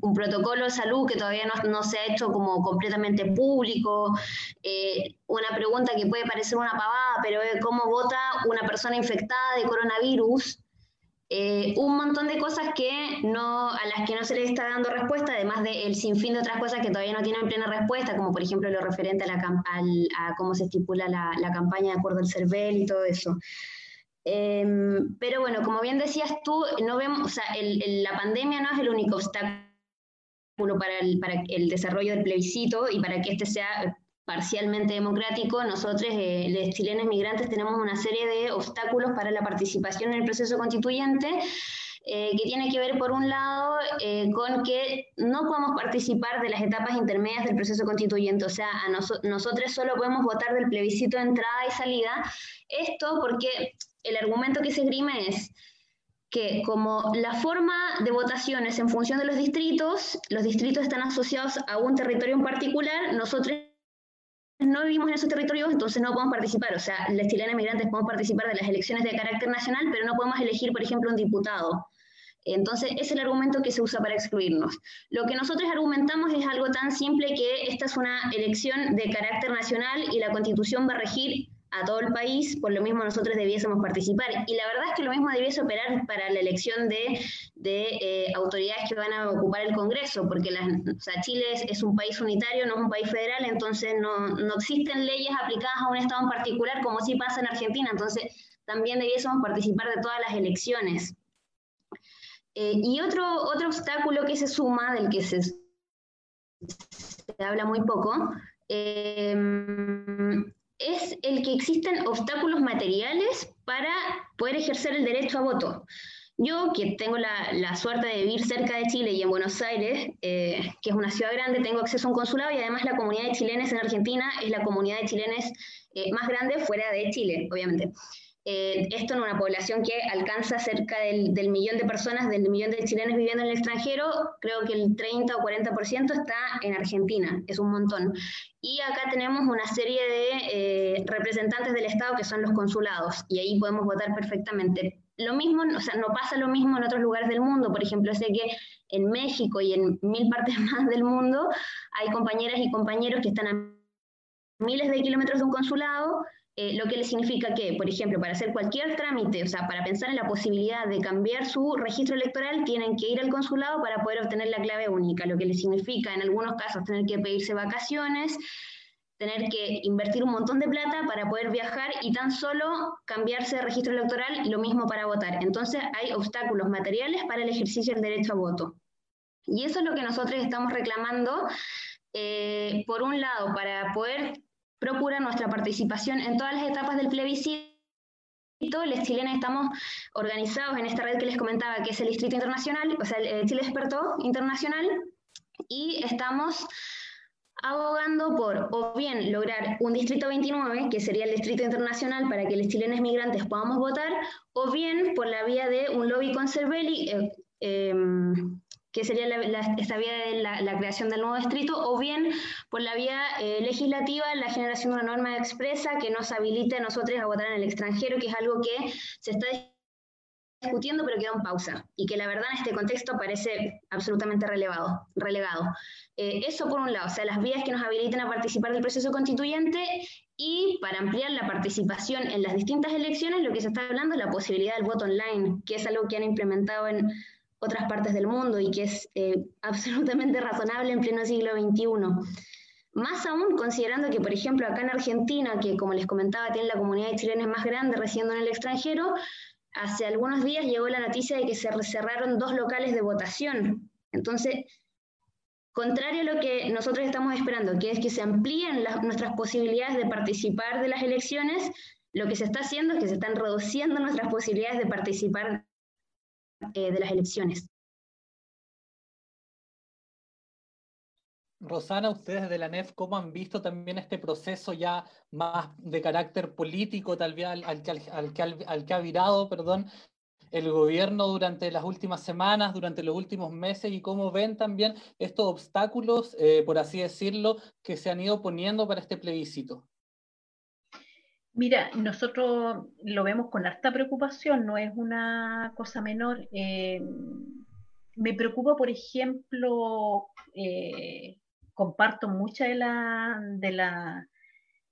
un protocolo de salud que todavía no, se ha hecho como completamente público, eh, una pregunta que puede parecer una pavada, pero cómo vota una persona infectada de coronavirus eh, un montón de cosas que no, a las que no se le está dando respuesta, además del sinfín de otras cosas que todavía no tienen plena respuesta, como por ejemplo lo referente a, la, a cómo se estipula la, la, campaña de acuerdo al CERVEL y todo eso. Em, pero bueno, como bien decías tú, no vemos, o sea, la pandemia no es el único obstáculo para el, para el desarrollo del plebiscito y para que este sea parcialmente democrático, nosotros, eh, los chilenos migrantes, tenemos una serie de obstáculos para la participación en el proceso constituyente, eh, que tiene que ver, por un lado, eh, con que no podemos participar de las etapas intermedias del proceso constituyente, o sea, a nosotros solo podemos votar del plebiscito de entrada y salida. Esto porque el argumento que se esgrime es que como la forma de votación es en función de los distritos, los distritos están asociados a un territorio en particular, nosotros no vivimos en esos territorios, entonces no podemos participar. O sea, las chilenas migrantes podemos participar de las elecciones de carácter nacional, pero no podemos elegir, por ejemplo, un diputado. Entonces, es el argumento que se usa para excluirnos. Lo que nosotros argumentamos es algo tan simple que esta es una elección de carácter nacional y la constitución va a regir a todo el país, por lo mismo nosotros debiésemos participar. Y la verdad es que lo mismo debiese operar para la elección de, eh, autoridades que van a ocupar el Congreso, porque Chile es, un país unitario, no es un país federal, entonces no, no existen leyes aplicadas a un Estado en particular como sí pasa en Argentina, entonces también debiésemos participar de todas las elecciones. Eh, y otro, otro obstáculo que se suma, del que se, se habla muy poco, eh, es el que existen obstáculos materiales para poder ejercer el derecho a voto. Yo, que tengo la, suerte de vivir cerca de Chile y en Buenos Aires, eh, que es una ciudad grande, tengo acceso a un consulado y además la comunidad de chilenes en Argentina es la comunidad de chilenes más grande fuera de Chile, obviamente. Eh, esto en una población que alcanza cerca del, millón de personas, del millón de chilenos viviendo en el extranjero, creo que el 30 o 40% está en Argentina, es un montón. Y acá tenemos una serie de eh, representantes del Estado que son los consulados, y ahí podemos votar perfectamente. Lo mismo, o sea, no pasa lo mismo en otros lugares del mundo, por ejemplo, sé que en México y en mil partes <laughs> más del mundo hay compañeras y compañeros que están a miles de kilómetros de un consulado eh, lo que le significa que, por ejemplo, para hacer cualquier trámite, o sea, para pensar en la posibilidad de cambiar su registro electoral, tienen que ir al consulado para poder obtener la clave única, lo que le significa en algunos casos tener que pedirse vacaciones, tener que invertir un montón de plata para poder viajar y tan solo cambiarse de registro electoral, lo mismo para votar. Entonces hay obstáculos materiales para el ejercicio del derecho a voto. Y eso es lo que nosotros estamos reclamando, eh, por un lado, para poder procura nuestra participación en todas las etapas del plebiscito. Los chilenos estamos organizados en esta red que les comentaba, que es el Distrito Internacional, o sea, el Chile Despertó Internacional, y estamos abogando por o bien lograr un distrito 29, que sería el distrito internacional para que los chilenos migrantes podamos votar, o bien por la vía de un lobby con Cervelli, eh, em, que sería esta vía de la, creación del nuevo distrito, o bien por la vía eh, legislativa, la generación de una norma expresa que nos habilite a nosotros a votar en el extranjero, que es algo que se está discutiendo pero queda en pausa y que la verdad en este contexto parece absolutamente relevado, relegado. Eh, eso por un lado, o sea, las vías que nos habiliten a participar del proceso constituyente y para ampliar la participación en las distintas elecciones, lo que se está hablando es la posibilidad del voto online, que es algo que han implementado en otras partes del mundo y que es eh, <laughs> absolutamente razonable en pleno siglo XXI. Más aún considerando que, por ejemplo, acá en Argentina, que como les comentaba, tiene la comunidad de chilenos más grande residiendo en el extranjero, hace algunos días llegó la noticia de que se cerraron dos locales de votación. Entonces, contrario a lo que nosotros estamos esperando, que es que se amplíen nuestras posibilidades de participar de las elecciones, lo que se está haciendo es que se están reduciendo nuestras posibilidades de participar de las elecciones. Rosana, ustedes de la NEF, ¿cómo han visto también este proceso ya más de carácter político, tal vez al, al, al, que ha virado perdón, el gobierno durante las últimas semanas, durante los últimos meses, y cómo ven también estos obstáculos, eh, por así decirlo, que se han ido poniendo para este plebiscito? Mira, nosotros lo vemos con harta preocupación, no es una cosa menor. Eh, me preocupa, por ejemplo, eh, comparto muchas de, la, de, la,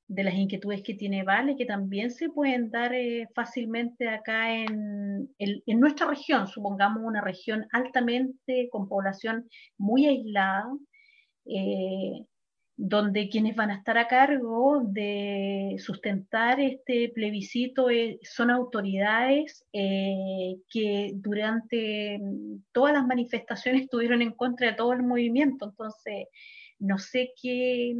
de, las inquietudes que tiene Vale, que también se pueden dar eh, fácilmente acá en, en, nuestra región, supongamos una región altamente con población muy aislada donde quienes van a estar a cargo de sustentar este plebiscito eh, son autoridades eh, que durante todas las manifestaciones <laughs> estuvieron en contra de todo el movimiento. Entonces, no sé qué,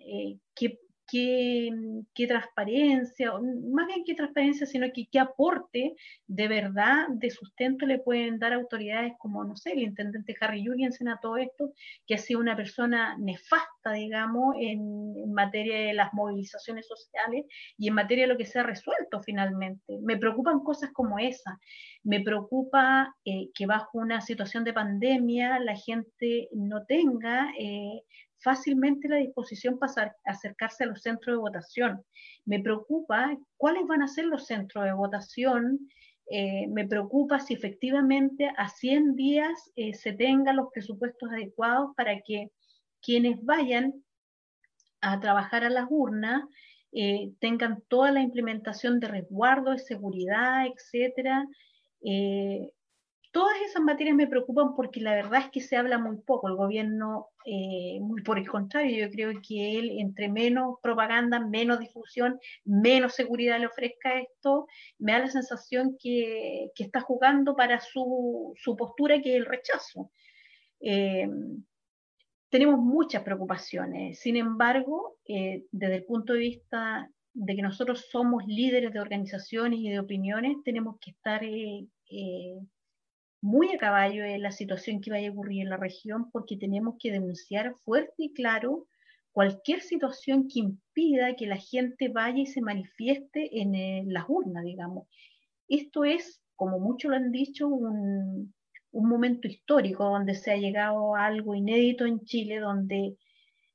eh, qué qué, qué, transparencia, más bien qué transparencia, sino que qué aporte de verdad, de sustento le pueden dar autoridades como, no sé, el intendente Harry Jurgensen a todo esto, que ha sido una persona nefasta, digamos, en, en materia de las movilizaciones sociales y en materia de lo que se ha resuelto finalmente. Me preocupan cosas como esa. Me preocupa eh, que bajo una situación de pandemia la gente no tenga eh, fácilmente la disposición para acercarse a los centros de votación. Me preocupa cuáles van a ser los centros de votación eh, me preocupa si efectivamente a 100 días eh, se tengan los presupuestos adecuados para que quienes vayan a trabajar a las urnas eh, tengan toda la implementación de resguardo, de seguridad, etcétera. Todas esas materias me preocupan porque la verdad es que se habla muy poco. El gobierno, muy por el contrario, yo creo que él, entre menos propaganda, menos difusión, menos seguridad le ofrezca esto, me da la sensación que, está jugando para su, postura, que es el rechazo tenemos muchas preocupaciones. Sin embargo, eh, desde el punto de vista de que nosotros somos líderes de organizaciones y de opiniones, tenemos que estar eh, eh, muy a caballo en la situación que vaya a ocurrir en la región, porque tenemos que denunciar fuerte y claro cualquier situación que impida que la gente vaya y se manifieste en las urnas, digamos. Esto es, como muchos lo han dicho, un, un momento histórico donde se ha llegado a algo inédito en Chile, donde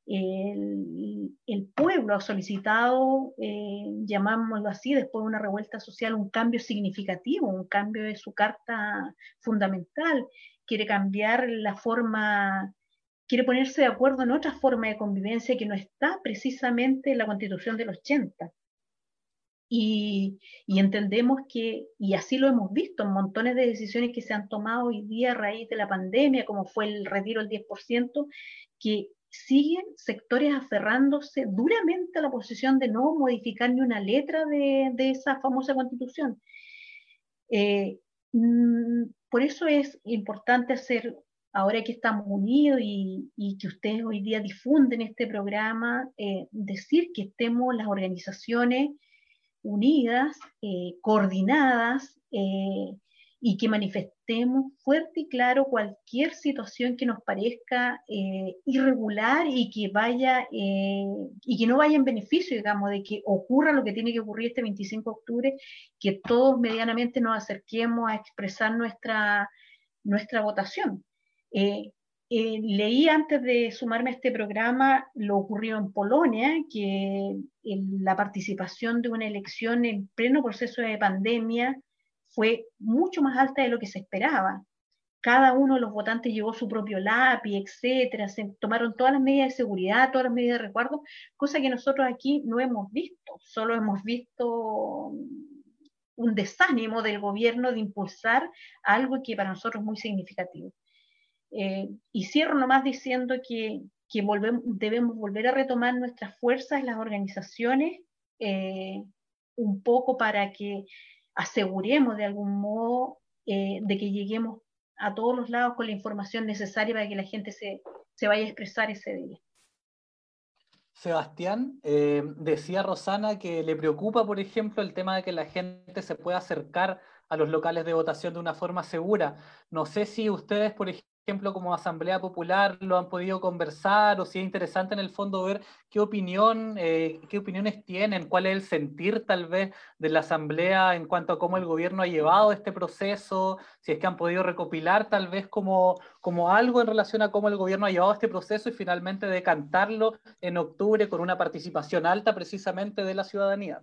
el, el pueblo ha solicitado, eh, llamámoslo así, después de una revuelta social, un cambio significativo, un cambio de su carta fundamental, quiere cambiar la forma, quiere ponerse de acuerdo en otra forma de convivencia que no está precisamente en la constitución del 80. Y, entendemos que, y así lo hemos visto en montones de decisiones que se han tomado hoy día a raíz de la pandemia, como fue el retiro del 10%, que siguen sectores aferrándose duramente a la posición de no modificar ni una letra de, esa famosa constitución. Eh, mm, por eso es importante hacer, ahora que estamos unidos y, que ustedes hoy día difunden este programa, eh, decir que estemos las organizaciones unidas, eh, coordinadas y que manifestemos fuerte y claro cualquier situación que nos parezca eh, irregular y que vaya y que no vaya en beneficio, digamos, de que ocurra lo que tiene que ocurrir este 25 de octubre, que todos medianamente nos acerquemos a expresar nuestra, nuestra votación. Eh, leí antes de sumarme a este programa lo ocurrido en Polonia, que la participación de una elección en pleno proceso de pandemia fue mucho más alta de lo que se esperaba. Cada uno de los votantes llevó su propio lápiz, etcétera, se tomaron todas las medidas de seguridad, todas las medidas de resguardo, cosa que nosotros aquí no hemos visto, solo hemos visto un desánimo del gobierno de impulsar algo que para nosotros es muy significativo. Eh, y cierro nomás diciendo que, debemos volver a retomar nuestras fuerzas, las organizaciones, eh, un poco para que aseguremos de algún modo eh, de que lleguemos a todos los lados con la información necesaria para que la gente se, vaya a expresar ese día. Sebastián, decía Rosana que le preocupa, por ejemplo, el tema de que la gente se pueda acercar a los locales de votación de una forma segura. No sé si ustedes, por ejemplo, como Asamblea Popular lo han podido conversar o si es interesante en el fondo ver qué opinión, eh, qué opiniones tienen, cuál es el sentir tal vez de la Asamblea en cuanto a cómo el gobierno ha llevado este proceso, si es que han podido recopilar tal vez como, como algo en relación a cómo el gobierno ha llevado este proceso y finalmente decantarlo en octubre con una participación alta precisamente de la ciudadanía.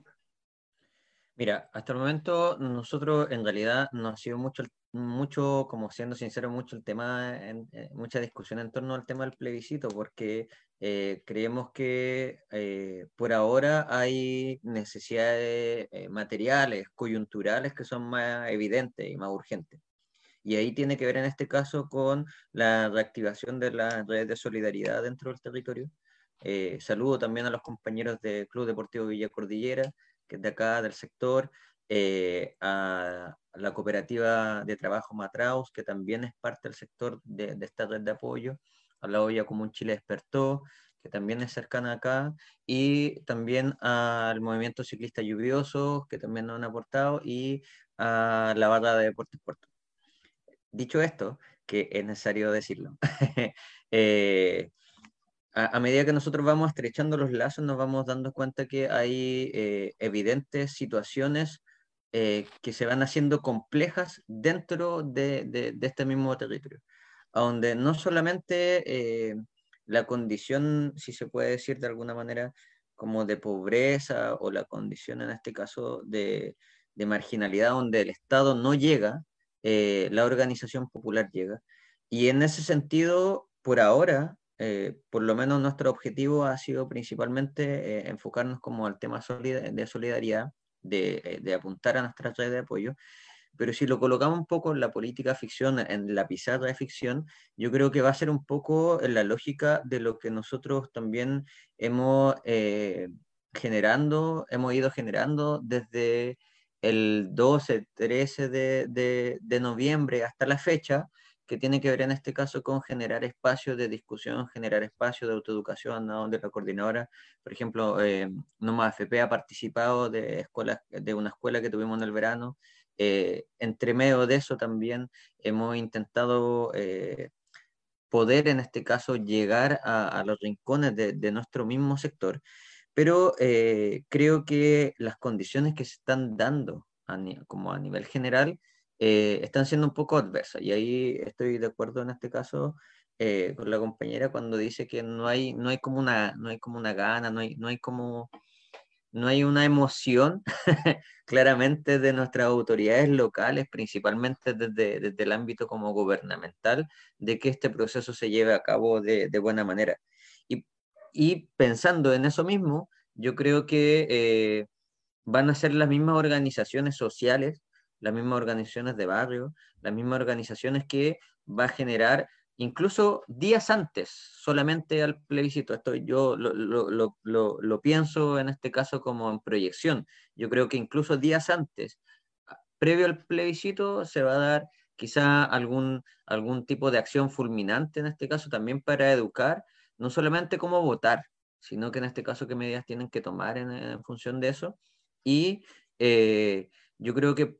Mira, hasta el momento nosotros en realidad no ha sido mucho el mucho, como siendo sincero, mucho el tema, eh, mucha discusión en torno al tema del plebiscito, porque eh, creemos que eh, por ahora hay necesidades materiales, coyunturales, que son más evidentes y más urgentes. Y ahí tiene que ver en este caso con la reactivación de las redes de solidaridad dentro del territorio. saludo también a los compañeros del Club Deportivo Villa Cordillera, que es de acá, del sector, a, la cooperativa de trabajo Matraus, que también es parte del sector de, esta red de apoyo, a la olla Común Chile Despertó, que también es cercana acá, y también al movimiento ciclista lluvioso, que también nos han aportado, y a la barra de Deportes Puerto. Dicho esto, que es necesario decirlo, <laughs> eh, a, medida que nosotros vamos estrechando los lazos, nos vamos dando cuenta que hay eh, evidentes situaciones eh, que se van haciendo complejas dentro de, este mismo territorio, donde no solamente eh, la condición, si se puede decir de alguna manera, como de pobreza o la condición en este caso de, marginalidad donde el Estado no llega, eh, la organización popular llega. Y en ese sentido, por ahora, por lo menos nuestro objetivo ha sido principalmente enfocarnos como al tema de solidaridad, de, de, apuntar a nuestra red de apoyo. Pero si lo colocamos un poco en la política ficción, en la pizarra de ficción, yo creo que va a ser un poco en la lógica de lo que nosotros también hemos generando, hemos ido generando desde el 12, 13 de, de, noviembre hasta la fecha, que tiene que ver en este caso con generar espacios de discusión, generar espacios de autoeducación, donde la coordinadora, por ejemplo, eh, Noma ha participado de, escuelas, de una escuela que tuvimos en el verano. Eh, entre medio de eso también hemos intentado eh, poder, en este caso, llegar a, a los rincones de, de, nuestro mismo sector pero eh, creo que las condiciones que se están dando como a nivel general eh, están siendo un poco adversas y ahí estoy de acuerdo en este caso eh, con la compañera cuando dice que no hay, no hay como una, no hay como una gana, no hay, no hay como no hay una emoción <laughs> claramente de nuestras autoridades locales, principalmente desde, desde, el ámbito como gubernamental, de que este proceso se lleve a cabo de, buena manera. Y pensando en eso mismo, yo creo que eh, van a ser las mismas organizaciones sociales, las mismas organizaciones de barrio, las mismas organizaciones que va a generar incluso días antes, solamente al plebiscito. Esto yo lo, lo, lo, lo, pienso en este caso como en proyección. Yo creo que incluso días antes, previo al plebiscito, se va a dar quizá algún, algún tipo de acción fulminante en este caso también para educar no solamente cómo votar, sino que en este caso qué medidas tienen que tomar en, función de eso. Y eh, yo creo que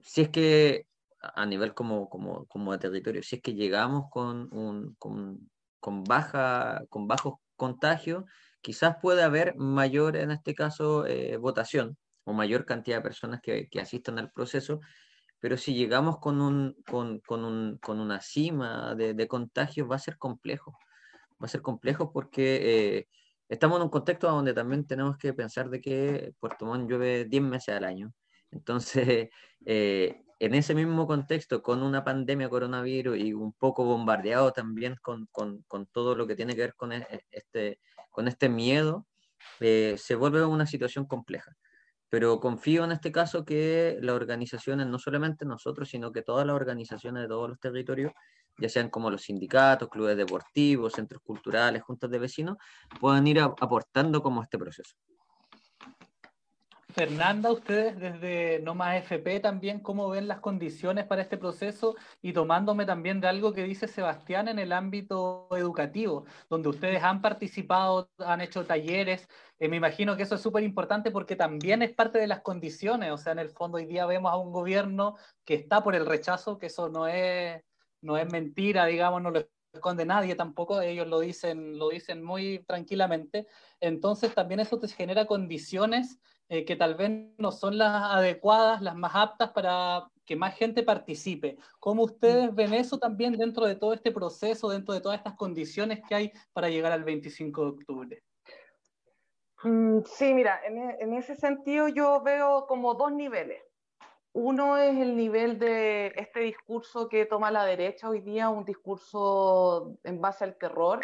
si es que a nivel como, como, como de territorio, si es que llegamos con, un, con, con, baja, con bajos contagios, quizás pueda haber mayor, en este caso, eh, votación o mayor cantidad de personas que, que, asistan al proceso, pero si llegamos con, un, con, con, un, con una cima de, de contagios va a ser complejo va a ser complejo porque eh, estamos en un contexto donde también tenemos que pensar de que Puerto Montt llueve 10 meses al año. Entonces, <laughs> eh, en ese mismo contexto, con una pandemia coronavirus y un poco bombardeado también con, con, todo lo que tiene que ver con e, e, este, con este miedo, eh, se vuelve una situación compleja. Pero confío en este caso que las organizaciones, no solamente nosotros, sino que todas las organizaciones de todos los territorios, ya sean como los sindicatos, clubes deportivos, centros culturales, juntas de vecinos, puedan ir aportando como este proceso. Fernanda, ustedes desde No Más FP también, ¿cómo ven las condiciones para este proceso? Y tomándome también de algo que dice Sebastián en el ámbito educativo, donde ustedes han participado, han hecho talleres. Eh, me imagino que eso es súper importante porque también es parte de las condiciones. O sea, en el fondo hoy día vemos a un gobierno que está por el rechazo, que eso no es, no es mentira, digamos, no lo esconde nadie tampoco, ellos lo dicen, lo dicen muy tranquilamente. Entonces también eso te genera condiciones eh, que tal vez no son las adecuadas, las más aptas para que más gente participe. ¿Cómo ustedes ven eso también dentro de todo este proceso, dentro de todas estas condiciones que hay para llegar al 25 de octubre? Mm, sí, mira, en, e, en ese sentido yo veo como dos niveles. Uno es el nivel de este discurso que toma la derecha hoy día, un discurso en base al terror,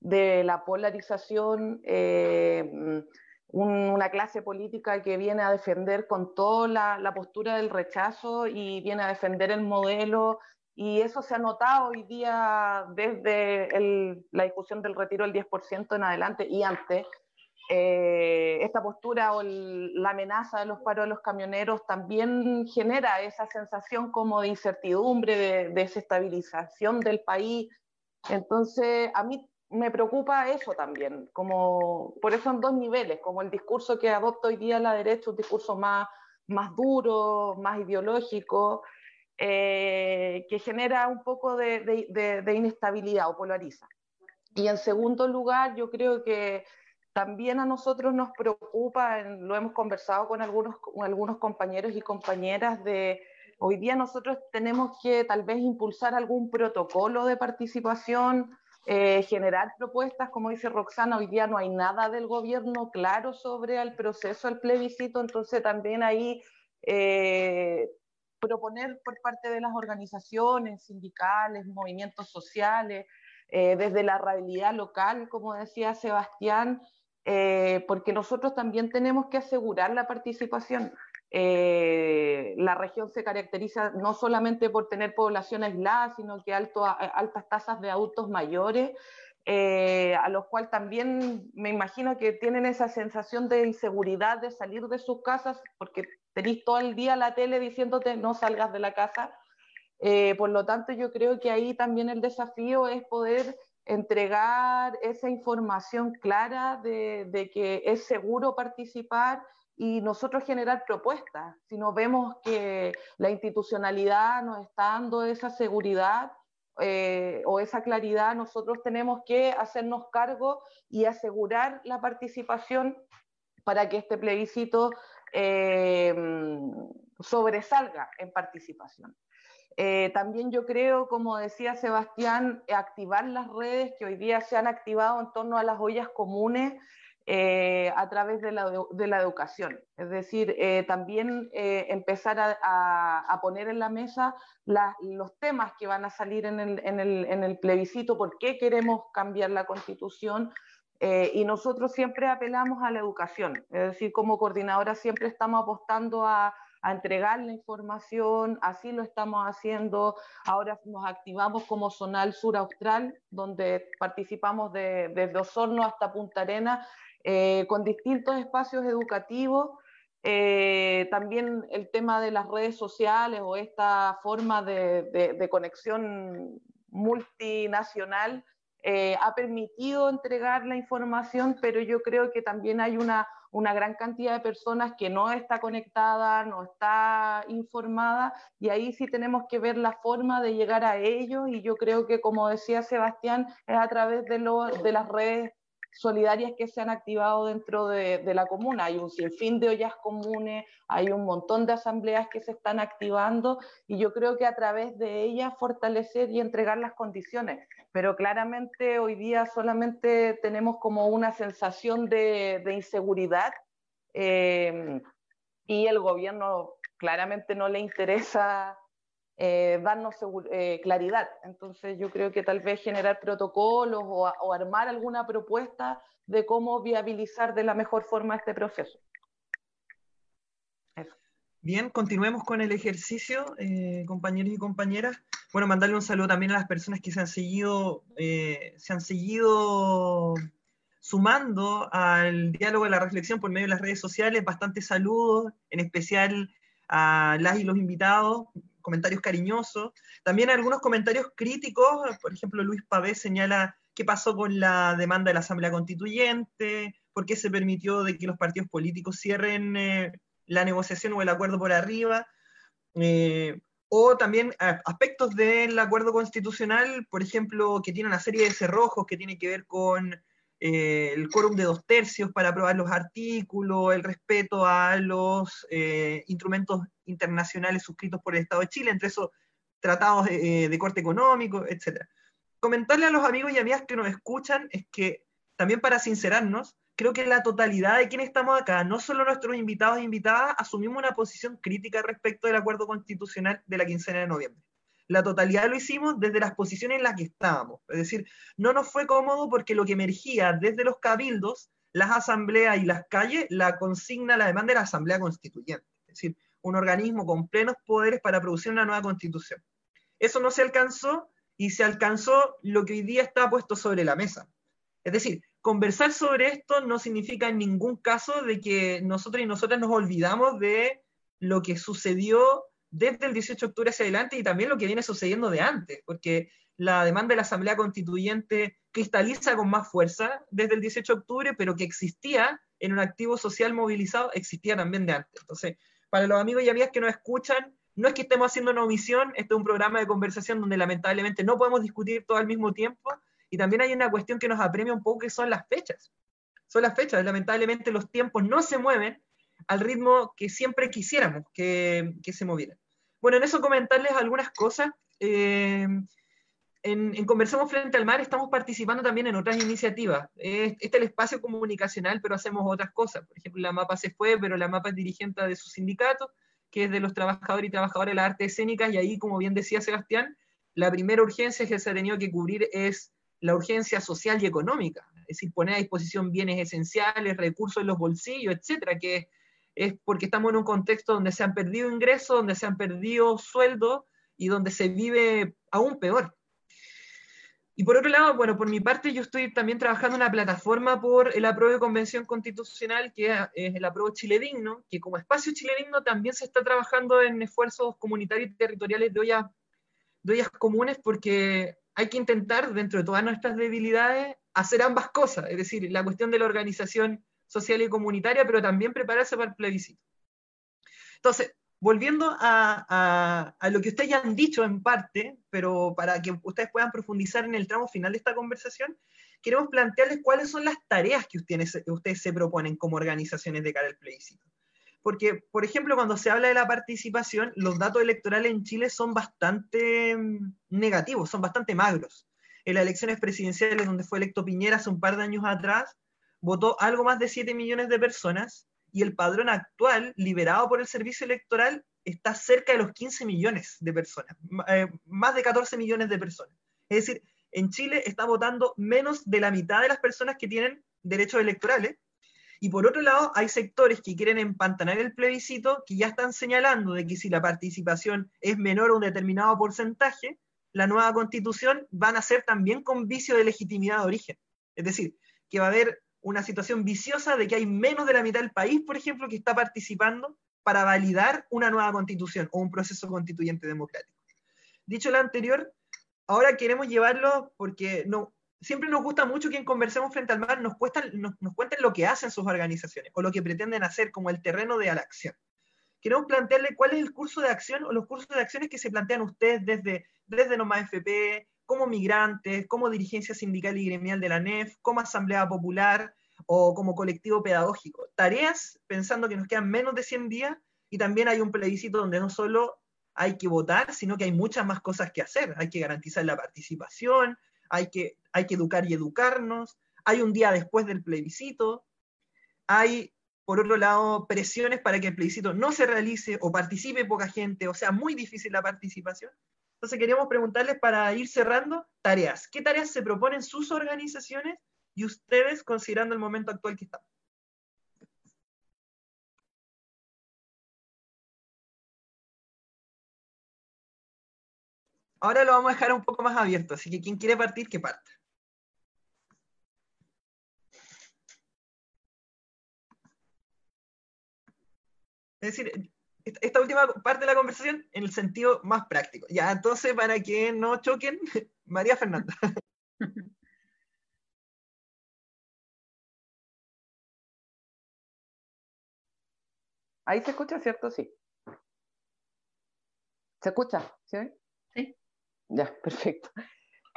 de la polarización, eh, una clase política que viene a defender con toda la, postura del rechazo y viene a defender el modelo. Y eso se ha notado hoy día desde la discusión del retiro del 10% en adelante y antes, eh, esta postura o la amenaza de los paros de los camioneros también genera esa sensación como de incertidumbre, de, desestabilización del país. Entonces, a mí me preocupa eso también, como por eso en dos niveles, como el discurso que adopta hoy día la derecha, un discurso más, más duro, más ideológico, eh, que genera un poco de, de inestabilidad o polariza. Y en segundo lugar, yo creo que también a nosotros nos preocupa, lo hemos conversado con algunos, algunos compañeros y compañeras de hoy día nosotros tenemos que tal vez impulsar algún protocolo de participación, eh, generar propuestas, como dice Roxana, hoy día no hay nada del gobierno claro sobre el proceso del plebiscito, entonces también ahí eh, proponer por parte de las organizaciones sindicales, movimientos sociales, eh, desde la realidad local, como decía Sebastián, porque nosotros también tenemos que asegurar la participación. Eh, la región se caracteriza no solamente por tener población aislada, sino que alto, altas tasas de adultos mayores, a los cuales también me imagino que tienen esa sensación de inseguridad de salir de sus casas, porque tenéis todo el día la tele diciéndote no salgas de la casa. Eh, por lo tanto, yo creo que ahí también el desafío es poder entregar esa información clara de, que es seguro participar y nosotros generar propuestas. Si no vemos que la institucionalidad nos está dando esa seguridad eh, o esa claridad, nosotros tenemos que hacernos cargo y asegurar la participación para que este plebiscito eh, sobresalga en participación. Eh, también yo creo, como decía Sebastián, activar las redes que hoy día se han activado en torno a las ollas comunes eh, a través de la, de la, educación. Es decir, también empezar a, poner en la mesa los temas que van a salir en el, en, el, en el, plebiscito, por qué queremos cambiar la constitución, eh, y nosotros siempre apelamos a la educación, es decir, como coordinadora siempre estamos apostando a, entregar la información, así lo estamos haciendo, ahora nos activamos como Zonal Sur Austral, donde participamos desde Osorno hasta Punta Arena, eh, con distintos espacios educativos, eh, también el tema de las redes sociales o esta forma de conexión multinacional eh, ha permitido entregar la información, pero yo creo que también hay una, una gran cantidad de personas que no está conectada, no está informada, y ahí sí tenemos que ver la forma de llegar a ellos, y yo creo que, como decía Sebastián, es a través de, lo, de las redes solidarias que se han activado dentro de, la comuna. Hay un sinfín de ollas comunes, hay un montón de asambleas que se están activando y yo creo que a través de ellas fortalecer y entregar las condiciones. Pero claramente hoy día solamente tenemos como una sensación de, inseguridad eh, y el gobierno claramente no le interesa eh, darnos eh, claridad. Entonces yo creo que tal vez generar protocolos o, armar alguna propuesta de cómo viabilizar de la mejor forma este proceso. Bien, continuemos con el ejercicio, eh, compañeros y compañeras. Bueno, mandarle un saludo también a las personas que se han seguido, se han seguido sumando al diálogo de la reflexión por medio de las redes sociales. Bastantes saludos, en especial a las y los invitados comentarios cariñosos, también algunos comentarios críticos, por ejemplo, Luis Pavé señala qué pasó con la demanda de la Asamblea Constituyente, por qué se permitió de que los partidos políticos cierren eh, la negociación o el acuerdo por arriba, eh, o también aspectos del acuerdo constitucional, por ejemplo, que tiene una serie de cerrojos que tiene que ver con eh, el quórum de dos tercios para aprobar los artículos, el respeto a los eh, instrumentos internacionales suscritos por el Estado de Chile, entre esos tratados eh, de corte económico, etc. Comentarle a los amigos y amigas que nos escuchan es que, también para sincerarnos, creo que la totalidad de quienes estamos acá, no solo nuestros invitados e invitadas, asumimos una posición crítica respecto del acuerdo constitucional de la quincena de noviembre la totalidad lo hicimos desde las posiciones en las que estábamos. Es decir, no nos fue cómodo porque lo que emergía desde los cabildos, las asambleas y las calles, la consigna, la demanda de la asamblea constituyente. Es decir, un organismo con plenos poderes para producir una nueva constitución. Eso no se alcanzó y se alcanzó lo que hoy día está puesto sobre la mesa. Es decir, conversar sobre esto no significa en ningún caso de que nosotros y nosotras nos olvidamos de lo que sucedió desde el 18 de octubre hacia adelante y también lo que viene sucediendo de antes, porque la demanda de la Asamblea Constituyente cristaliza con más fuerza desde el 18 de octubre, pero que existía en un activo social movilizado, existía también de antes. Entonces, para los amigos y amigas que nos escuchan, no es que estemos haciendo una omisión, este es un programa de conversación donde lamentablemente no podemos discutir todo al mismo tiempo, y también hay una cuestión que nos apremia un poco, que son las fechas. Son las fechas, lamentablemente los tiempos no se mueven, al ritmo que siempre quisiéramos que, se movieran. Bueno, en eso comentarles algunas cosas. Eh, en, Conversamos Frente al Mar estamos participando también en otras iniciativas. Este es el espacio comunicacional, pero hacemos otras cosas. Por ejemplo, la MAPA se fue, pero la MAPA es dirigente de su sindicato. que es de los trabajadores y trabajadoras de las artes escénicas, y ahí, como bien decía Sebastián, la primera urgencia que se ha tenido que cubrir es la urgencia social y económica, es decir, poner a disposición bienes esenciales, recursos en los bolsillos, etcétera, que es porque estamos en un contexto donde se han perdido ingresos, donde se han perdido sueldos y donde se vive aún peor. Y por otro lado, bueno, por mi parte yo estoy también trabajando en una plataforma por el apruebo de convención constitucional, que es el apruebo Chile Digno, que como espacio Chile Digno también se está trabajando en esfuerzos comunitarios y territoriales de ollas, de ollas comunes, porque hay que intentar, dentro de todas nuestras debilidades, hacer ambas cosas, es decir, la cuestión de la organización social y comunitaria, pero también prepararse para el plebiscito. Entonces, volviendo a, lo que ustedes ya han dicho en parte, pero para que ustedes puedan profundizar en el tramo final de esta conversación, queremos plantearles cuáles son las tareas que ustedes, ustedes se proponen como organizaciones de cara al plebiscito. Porque, por ejemplo, cuando se habla de la participación, los datos electorales en Chile son bastante mm, negativos, son bastante magros. En las elecciones presidenciales, donde fue electo Piñera hace un par de años atrás, votó algo más de 7 millones de personas y el padrón actual, liberado por el servicio electoral, está cerca de los 15 millones de personas, eh, más de 14 millones de personas. Es decir, en Chile está votando menos de la mitad de las personas que tienen derechos electorales. Y por otro lado, hay sectores que quieren empantanar el plebiscito, que ya están señalando de que si la participación es menor a un determinado porcentaje, la nueva constitución van a ser también con vicio de legitimidad de origen. Es decir, que va a haber una situación viciosa de que hay menos de la mitad del país, por ejemplo, que está participando para validar una nueva constitución o un proceso constituyente democrático. Dicho lo anterior, ahora queremos llevarlo porque no, siempre nos gusta mucho que en Conversemos Frente al Mar nos, cuenten lo que hacen sus organizaciones o lo que pretenden hacer como el terreno de la acción. Queremos plantearle cuál es el curso de acción o los cursos de acciones que se plantean ustedes desde, desde Nomás FP, como migrantes, como dirigencia sindical y gremial de la NEF, como Asamblea Popular o como colectivo pedagógico. Tareas pensando que nos quedan menos de 100 días y también hay un plebiscito donde no solo hay que votar, sino que hay muchas más cosas que hacer. Hay que garantizar la participación, hay que, hay que educar y educarnos, hay un día después del plebiscito, hay, por otro lado, presiones para que el plebiscito no se realice o participe poca gente, o sea, muy difícil la participación. Entonces queríamos preguntarles para ir cerrando tareas. ¿Qué tareas se proponen sus organizaciones y ustedes considerando el momento actual que estamos? Ahora lo vamos a dejar un poco más abierto, así que quien quiere partir, que parta. Es decir, esta última parte de la conversación en el sentido más práctico. Ya, entonces, para que no choquen, <laughs> María Fernanda. <laughs> Ahí se escucha, ¿cierto? Sí. ¿Se escucha? ¿Sí? Sí. Ya, perfecto.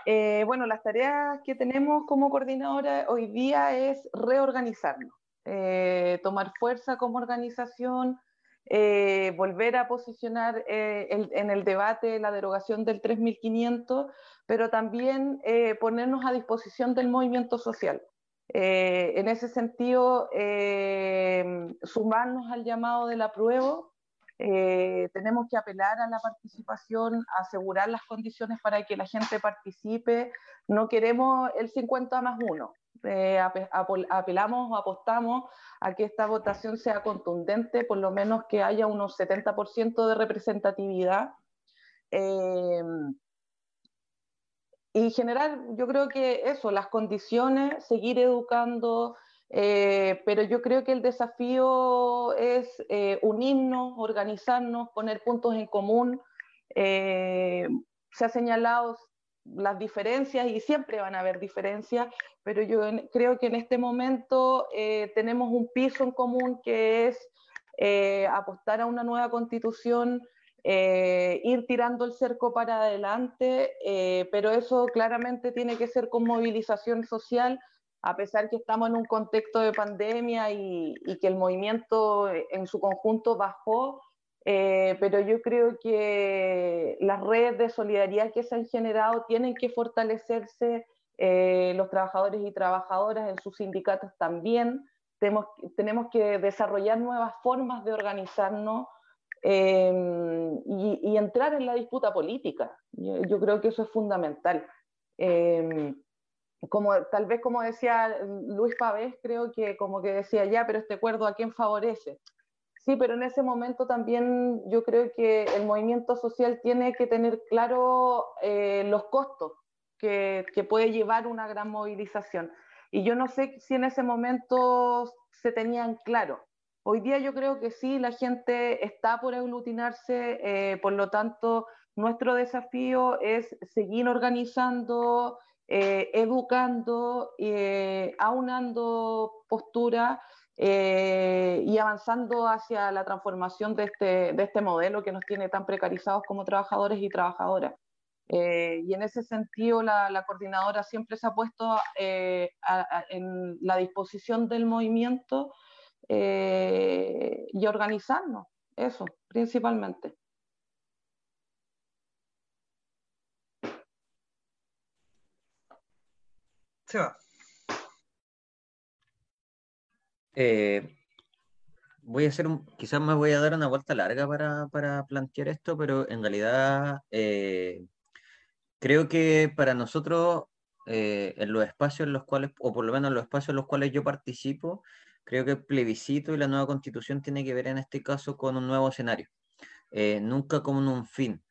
Eh, bueno, las tareas que tenemos como coordinadora hoy día es reorganizarnos, eh, tomar fuerza como organización, eh, volver a posicionar eh, en el debate la derogación del 3500, pero también eh, ponernos a disposición del movimiento social. en ese sentido, sumarnos al llamado del apruebo, tenemos que apelar a la participación, asegurar las condiciones para que la gente participe. No queremos el 50 más 1. Eh, apelamos o apostamos a que esta votación sea contundente, por lo menos que haya unos 70% de representatividad. Eh, y generar, yo creo que eso, las condiciones, seguir educando, eh, pero yo creo que el desafío es unirnos, organizarnos, poner puntos en común. se ha señalado las diferencias y siempre van a haber diferencias, pero yo creo que en este momento eh, tenemos un piso en común que es eh, apostar a una nueva constitución, eh, ir tirando el cerco para adelante, pero eso claramente tiene que ser con movilización social, a pesar que estamos en un contexto de pandemia y, y que el movimiento en su conjunto bajó, eh, pero yo creo que las redes de solidaridad que se han generado tienen que fortalecerse, eh, los trabajadores y trabajadoras en sus sindicatos también. Tenemos, tenemos que desarrollar nuevas formas de organizarnos. em, y, entrar en la disputa política. Yo, creo que eso es fundamental. Em, como, tal vez como decía Luis Pavés, creo que como que decía, ya, pero este acuerdo a quién favorece. Sí, pero en ese momento también yo creo que el movimiento social tiene que tener claro eh, los costos que, que, puede llevar una gran movilización. Y yo no sé si en ese momento se tenían claro. Hoy día yo creo que sí, la gente está por aglutinarse, eh, por lo tanto, nuestro desafío es seguir organizando, eh, educando, aunando posturas eh, y avanzando hacia la transformación de este, de este modelo que nos tiene tan precarizados como trabajadores y trabajadoras. Eh, y en ese sentido, la, coordinadora siempre se ha puesto eh, en la disposición del movimiento y organizarnos, eso, principalmente. Se. Eh, voy a hacer un, quizás me voy a dar una vuelta larga para, plantear esto, pero en realidad eh, creo que para nosotros, eh, en los espacios en los cuales, o por lo menos en los espacios en los cuales yo participo, creo que el plebiscito y la nueva constitución tiene que ver en este caso con un nuevo escenario, nunca como un fin.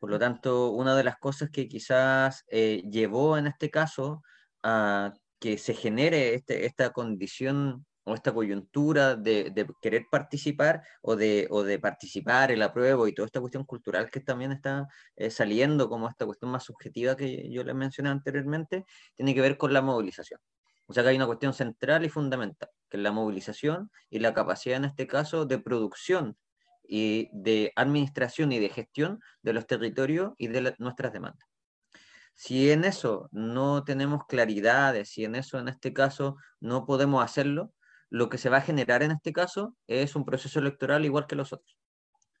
Por lo tanto, una de las cosas que quizás llevó en este caso a que se genere este, esta condición o esta coyuntura de, querer participar o de, o de participar en la prueba y toda esta cuestión cultural que también está eh, saliendo como esta cuestión más subjetiva que yo les mencioné anteriormente, tiene que ver con la movilización. O sea que hay una cuestión central y fundamental, que es la movilización y la capacidad en este caso de producción y de administración y de gestión de los territorios y de nuestras demandas. Si en eso no tenemos claridades, si en eso en este caso no podemos hacerlo, lo que se va a generar en este caso es un proceso electoral igual que los otros.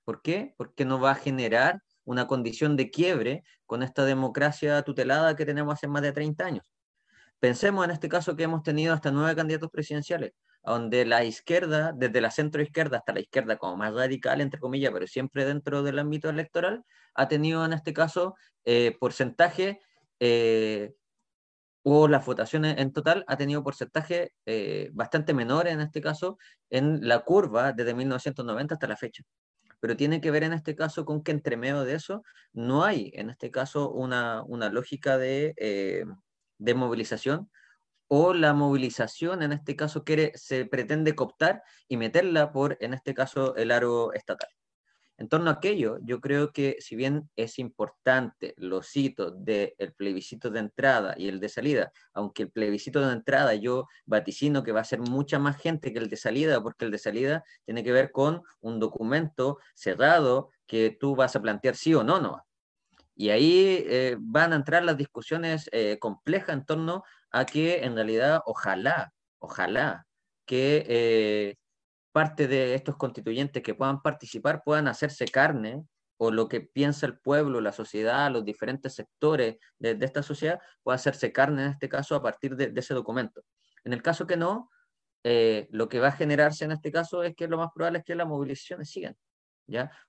¿Por qué? Porque no va a generar una condición de quiebre con esta democracia tutelada que tenemos hace más de 30 años. Pensemos en este caso que hemos tenido hasta nueve candidatos presidenciales, donde la izquierda, desde la centro izquierda hasta la izquierda como más radical, entre comillas, pero siempre dentro del ámbito electoral, ha tenido en este caso eh, porcentaje eh, o las votaciones en total ha tenido porcentaje eh, bastante menor en este caso en la curva desde 1990 hasta la fecha. Pero tiene que ver en este caso con que entre medio de eso no hay en este caso una, una lógica de, eh, de movilización o la movilización en este caso quiere, se pretende cooptar y meterla por en este caso el aro estatal. En torno a aquello, yo creo que si bien es importante los hitos del plebiscito de entrada y el de salida, aunque el plebiscito de entrada yo vaticino que va a ser mucha más gente que el de salida, porque el de salida tiene que ver con un documento cerrado que tú vas a plantear sí o no, no. Y ahí eh, van a entrar las discusiones eh, complejas en torno a que en realidad ojalá, ojalá que eh, parte de estos constituyentes que puedan participar puedan hacerse carne o lo que piensa el pueblo, la sociedad, los diferentes sectores de, esta sociedad, pueda hacerse carne en este caso a partir de, ese documento. En el caso que no, eh, lo que va a generarse en este caso es que lo más probable es que las movilizaciones sigan.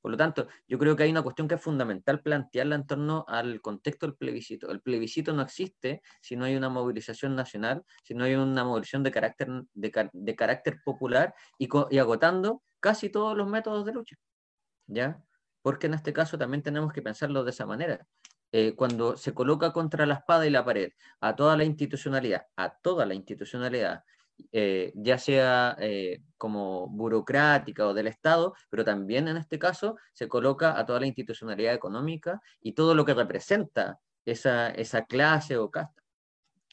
Por lo tanto, yo creo que hay una cuestión que es fundamental plantearla en torno al contexto del plebiscito. El plebiscito no existe si no hay una movilización nacional, si no hay una movilización de carácter, de, carácter popular y, agotando casi todos los métodos de lucha, ¿ya? Porque en este caso también tenemos que pensarlo de esa manera. Eh, cuando se coloca contra la espada y la pared a toda la institucionalidad, a toda la institucionalidad, eh, ya sea eh, como burocrática o del Estado, pero también en este caso se coloca a toda la institucionalidad económica y todo lo que representa esa, esa clase o casta.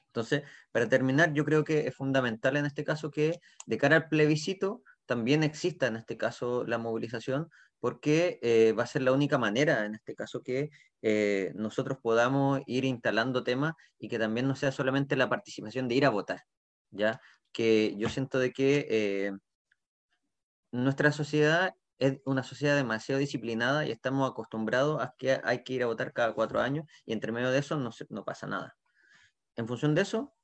Entonces, para terminar, yo creo que es fundamental en este caso que de cara al plebiscito también exista en este caso la movilización, porque eh, va a ser la única manera en este caso que nosotros podamos ir instalando temas y que también no sea solamente la participación de ir a votar, ¿ya? Que yo siento de que eh, nuestra sociedad es una sociedad demasiado disciplinada y estamos acostumbrados a que hay que ir a votar cada cuatro años y entre medio de eso no, no pasa nada. En función de eso,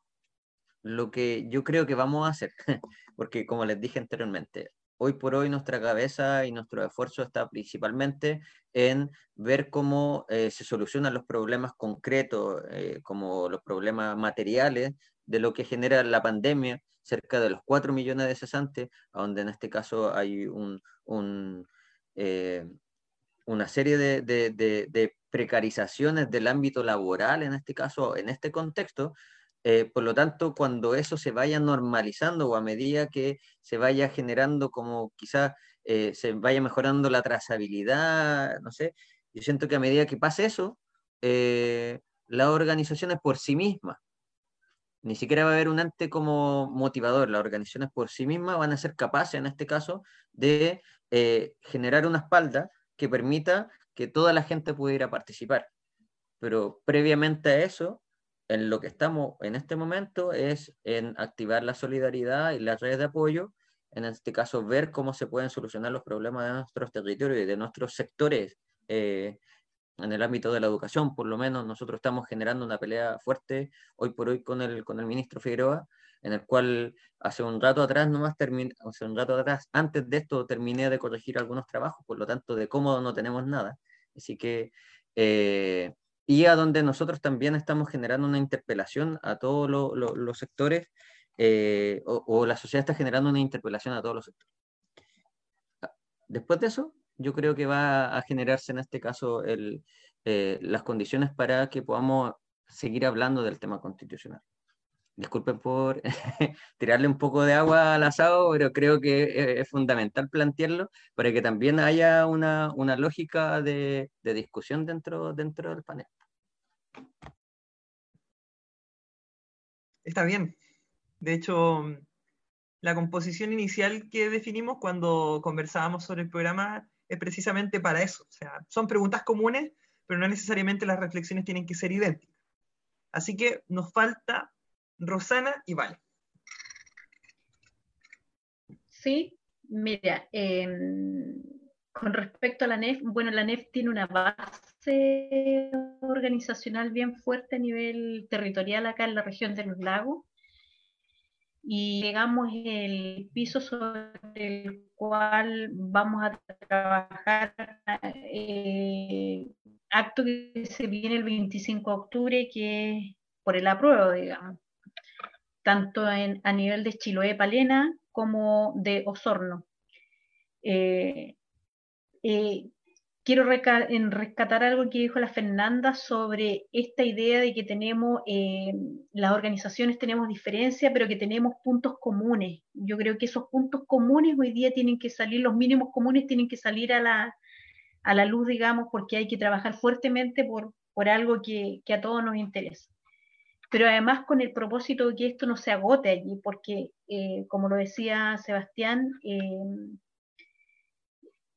lo que yo creo que vamos a hacer, <laughs> porque como les dije anteriormente, hoy por hoy nuestra cabeza y nuestro esfuerzo está principalmente en ver cómo eh, se solucionan los problemas concretos, eh, como los problemas materiales de lo que genera la pandemia, cerca de los 4 millones de cesantes, donde en este caso hay eh, una serie de, de, precarizaciones del ámbito laboral, en este caso, en este contexto, eh, por lo tanto, cuando eso se vaya normalizando o a medida que se vaya generando como quizás eh, se vaya mejorando la trazabilidad, no sé, yo siento que a medida que pase eso, eh, las organizaciones por sí mismas, ni siquiera va a haber un ente como motivador, las organizaciones por sí mismas van a ser capaces, en este caso, de generar una espalda que permita que toda la gente pudiera participar. Pero previamente a eso, en lo que estamos en este momento es en activar la solidaridad y las redes de apoyo, en este caso ver cómo se pueden solucionar los problemas de nuestros territorios y de nuestros sectores eh, en el ámbito de la educación, por lo menos nosotros estamos generando una pelea fuerte hoy por hoy con el, con el ministro Figueroa, en el cual hace un rato atrás, nomás terminé, hace un rato atrás, antes de esto terminé de corregir algunos trabajos, por lo tanto de cómodo no tenemos nada. Así que eh, y a donde nosotros también estamos generando una interpelación a todos los sectores, eh, o, la sociedad está generando una interpelación a todos los sectores. Ah, después de eso, yo creo que va a generarse en este caso eh, las condiciones para que podamos seguir hablando del tema constitucional. Disculpen por <laughs> tirarle un poco de agua al asado, pero creo que es fundamental plantearlo para que también haya una, una lógica de, de, discusión dentro, dentro del panel. Está bien. De hecho, la composición inicial que definimos cuando conversábamos sobre el programa es precisamente para eso. O sea, son preguntas comunes, pero no necesariamente las reflexiones tienen que ser idénticas. Así que nos falta Rosana y Vale. Sí, mira, em, con respecto a la NEF, bueno, la NEF tiene una base organizacional bien fuerte a nivel territorial acá en la región de los lagos y llegamos el piso sobre el cual vamos a trabajar eh, acto que se viene el 25 de octubre, que es por el apruebo, digamos tanto en, a nivel de Chiloé Palena como de Osorno. Eh, eh, quiero rescatar algo que dijo la Fernanda sobre esta idea de que tenemos, eh, las organizaciones tenemos diferencias, pero que tenemos puntos comunes. Yo creo que esos puntos comunes hoy día tienen que salir, los mínimos comunes tienen que salir a la, a la luz, digamos, porque hay que trabajar fuertemente por, por algo que, que a todos nos interesa pero además con el propósito de que esto no se agote allí, porque, eh, como lo decía Sebastián, eh,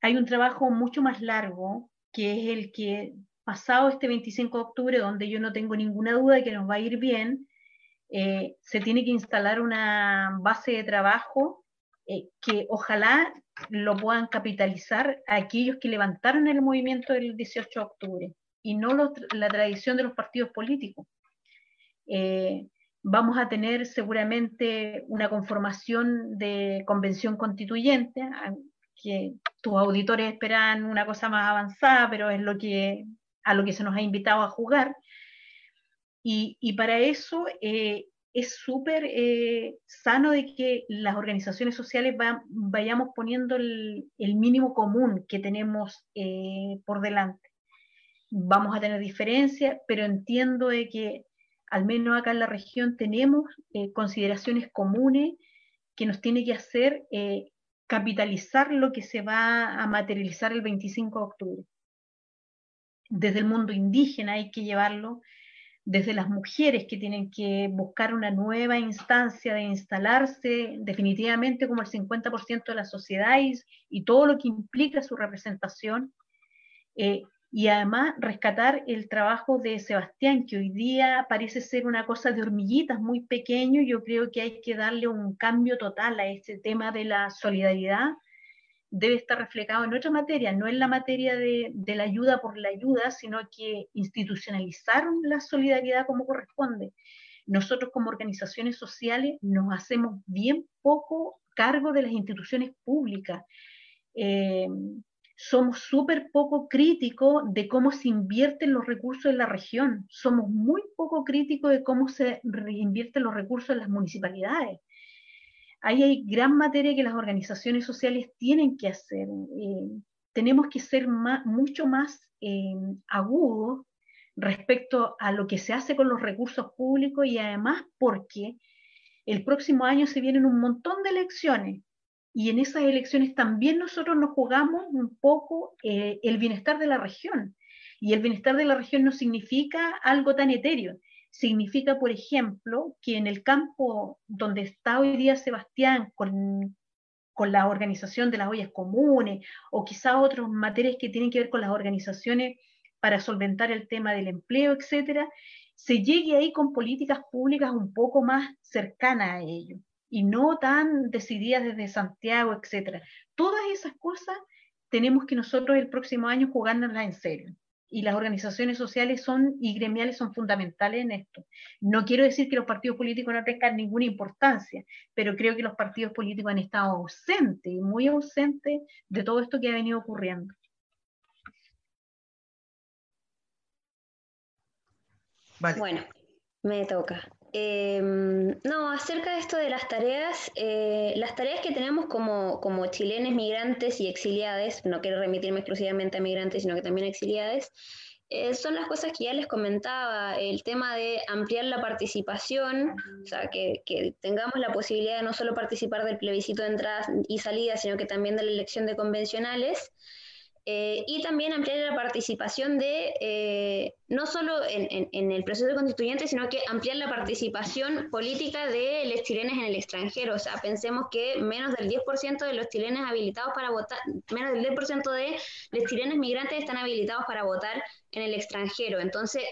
hay un trabajo mucho más largo, que es el que pasado este 25 de octubre, donde yo no tengo ninguna duda de que nos va a ir bien, eh, se tiene que instalar una base de trabajo que ojalá lo puedan capitalizar aquellos que levantaron el movimiento del 18 de octubre y no la tradición de los partidos políticos. Eh, vamos a tener seguramente una conformación de convención constituyente, que tus auditores esperan una cosa más avanzada, pero es lo que, a lo que se nos ha invitado a jugar. Y, para eso eh, es súper eh, sano de que las organizaciones sociales vayamos poniendo el, mínimo común que tenemos por delante. Vamos a tener diferencias, pero entiendo de que al menos acá en la región tenemos eh, consideraciones comunes que nos tiene que hacer eh, capitalizar lo que se va a materializar el 25 de octubre. Desde el mundo indígena hay que llevarlo, desde las mujeres que tienen que buscar una nueva instancia de instalarse definitivamente como el 50% de la sociedad y, todo lo que implica su representación, eh, y además rescatar el trabajo de Sebastián, que hoy día parece ser una cosa de hormiguitas muy pequeño. Yo creo que hay que darle un cambio total a este tema de la solidaridad. Debe estar reflejado en otra materia, no en la materia de, de la ayuda por la ayuda, sino que institucionalizar la solidaridad como corresponde. Nosotros como organizaciones sociales nos hacemos bien poco cargo de las instituciones públicas. Eh, somos súper poco críticos de cómo se invierten los recursos en la región. Somos muy poco críticos de cómo se reinvierten los recursos en las municipalidades. Ahí hay gran materia que las organizaciones sociales tienen que hacer. Eh, tenemos que ser mucho más eh, agudos respecto a lo que se hace con los recursos públicos y además porque el próximo año se vienen un montón de elecciones y en esas elecciones también nosotros nos jugamos un poco eh, el bienestar de la región. Y el bienestar de la región no significa algo tan etéreo. Significa, por ejemplo, que en el campo donde está hoy día Sebastián con, con la organización de las ollas comunes o quizá otras materias que tienen que ver con las organizaciones para solventar el tema del empleo, etcétera, se llegue ahí con políticas públicas un poco más cercanas a ello y no tan decididas desde Santiago, etcétera. Todas esas cosas tenemos que nosotros el próximo año jugárnoslas en serio. Y las organizaciones sociales son y gremiales son fundamentales en esto. No quiero decir que los partidos políticos no tengan ninguna importancia, pero creo que los partidos políticos han estado ausentes, muy ausentes de todo esto que ha venido ocurriendo. Bueno, me toca. Em, no, acerca de esto de las tareas, eh, las tareas que tenemos como, como chilenes migrantes y exiliados, no quiero remitirme exclusivamente a migrantes, sino que también a exiliados, eh, son las cosas que ya les comentaba, el tema de ampliar la participación, o sea, que, que, tengamos la posibilidad de no solo participar del plebiscito de entrada y salida, sino que también de la elección de convencionales. Eh, y también ampliar la participación de, eh, no solo en, el proceso constituyente, sino que ampliar la participación política de los chilenos en el extranjero. O sea, pensemos que menos del 10% de los chilenos habilitados para votar, menos del 10% de los chilenos migrantes están habilitados para votar en el extranjero. Entonces,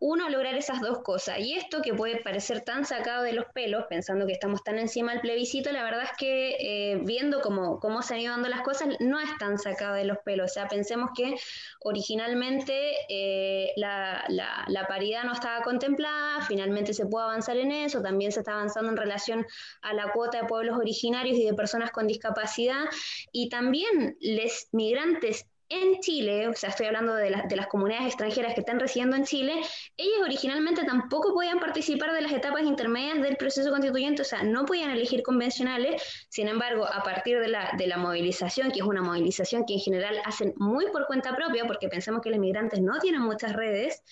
uno, lograr esas dos cosas. Y esto que puede parecer tan sacado de los pelos, pensando que estamos tan encima del plebiscito, la verdad es que eh, viendo cómo, cómo se han ido dando las cosas, no es tan sacado de los pelos. O sea, pensemos que originalmente eh, la, la, paridad no estaba contemplada, finalmente se pudo avanzar en eso, también se está avanzando en relación a la cuota de pueblos originarios y de personas con discapacidad, y también los migrantes en Chile, o sea, estoy hablando de, las comunidades extranjeras que están residiendo en Chile, ellos originalmente tampoco podían participar de las etapas intermedias del proceso constituyente, o sea, no podían elegir convencionales, sin embargo, a partir de la, de la movilización, que es una movilización que en general hacen muy por cuenta propia, porque pensamos que los migrantes no tienen muchas redes,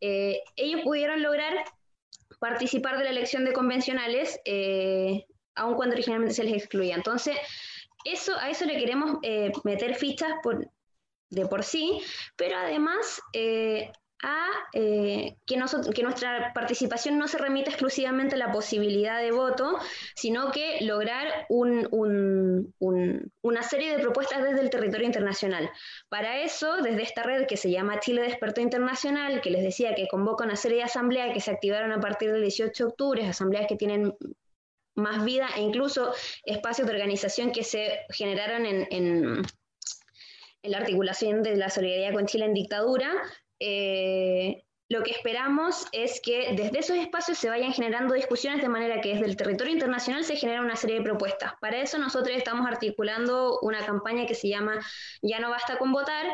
eh, ellos pudieron lograr participar de la elección de convencionales, eh, aun cuando originalmente se les excluía. Entonces, eso, a eso le queremos eh, meter fichas por, de por sí, pero además eh, a eh, que, nuestra participación no se remita exclusivamente a la posibilidad de voto, sino que lograr una serie de propuestas desde el territorio internacional. Para eso, desde esta red que se llama Chile de Experto Internacional, que les decía que convoca una serie de asambleas que se activaron a partir del 18 de octubre, asambleas que tienen más vida e incluso espacios de organización que se generaron en en la articulación de la solidaridad con Chile en dictadura, eh, lo que esperamos es que desde esos espacios se vayan generando discusiones de manera que desde el territorio internacional se genere una serie de propuestas. Para eso nosotros estamos articulando una campaña que se llama Ya no basta con votar,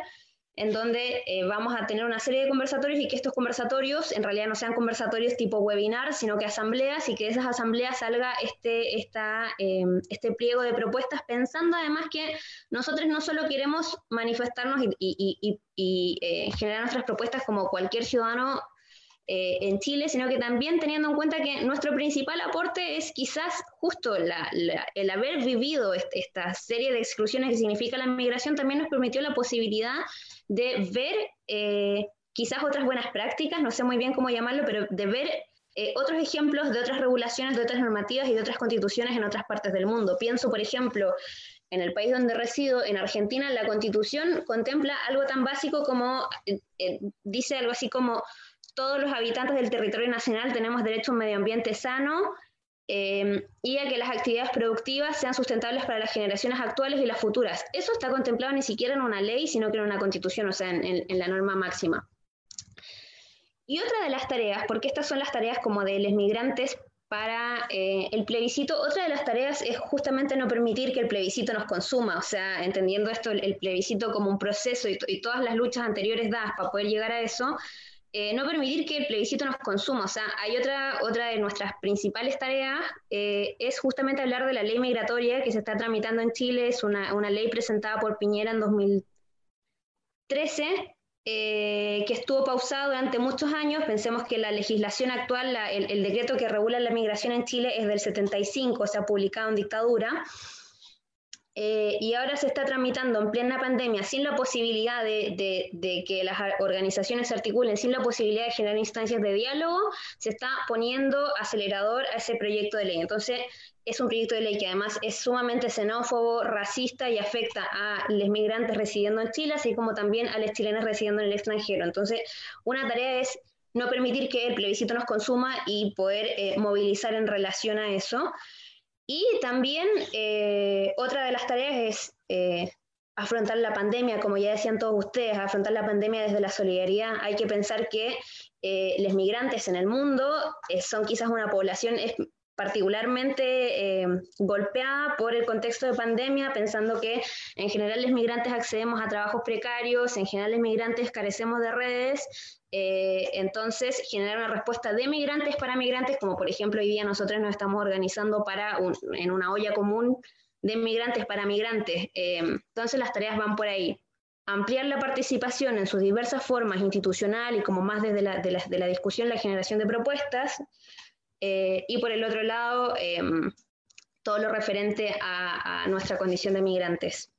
en donde eh, vamos a tener una serie de conversatorios y que estos conversatorios en realidad no sean conversatorios tipo webinar, sino que asambleas y que de esas asambleas salga este, esta, em, este pliego de propuestas, pensando además que nosotros no solo queremos manifestarnos y, eh, generar nuestras propuestas como cualquier ciudadano eh, en Chile, sino que también teniendo en cuenta que nuestro principal aporte es quizás justo el haber vivido esta serie de exclusiones que significa la migración, también nos permitió la posibilidad de ver eh, quizás otras buenas prácticas, no sé muy bien cómo llamarlo, pero de ver eh, otros ejemplos de otras regulaciones, de otras normativas y de otras constituciones en otras partes del mundo. Pienso, por ejemplo, en el país donde resido, en Argentina, la constitución contempla algo tan básico como, dice algo así como todos los habitantes del territorio nacional tenemos derecho a un medio ambiente sano eh, y a que las actividades productivas sean sustentables para las generaciones actuales y las futuras. Eso está contemplado ni siquiera en una ley, sino que en una constitución, o sea, en, la norma máxima. Y otra de las tareas, porque estas son las tareas como de los migrantes para eh, el plebiscito. Otra de las tareas es justamente no permitir que el plebiscito nos consuma, o sea, entendiendo esto, el, plebiscito como un proceso y, todas las luchas anteriores dadas para poder llegar a eso, eh, no permitir que el plebiscito nos consuma. O sea, hay otra, otra de nuestras principales tareas, eh, es justamente hablar de la ley migratoria que se está tramitando en Chile, es una, una ley presentada por Piñera en 2013 eh, que estuvo pausado durante muchos años. Pensemos que la legislación actual, el, decreto que regula la migración en Chile es del 75, se ha publicado en dictadura. Eh, y ahora se está tramitando en plena pandemia sin la posibilidad de, que las organizaciones se articulen, sin la posibilidad de generar instancias de diálogo, se está poniendo acelerador a ese proyecto de ley. Entonces, es un proyecto de ley que además es sumamente xenófobo, racista y afecta a los migrantes residiendo en Chile, así como también a los chilenos residiendo en el extranjero. Entonces, una tarea es no permitir que el plebiscito nos consuma y poder eh, movilizar en relación a eso. Y también eh, otra de las tareas es eh, afrontar la pandemia, como ya decían todos ustedes, afrontar la pandemia desde la solidaridad. Hay que pensar que los migrantes en el mundo son quizás una población particularmente eh, golpeada por el contexto de pandemia, pensando que en general los migrantes accedemos a trabajos precarios, en general los migrantes carecemos de redes, eh, entonces generar una respuesta de migrantes para migrantes, como por ejemplo hoy día nosotros nos estamos organizando para en una olla común de migrantes para migrantes. Eh, entonces las tareas van por ahí ampliar la participación en sus diversas formas institucional y como más desde la, de la, discusión, la generación de propuestas, eh, y por el otro lado, em, todo lo referente a, nuestra condición de migrantes.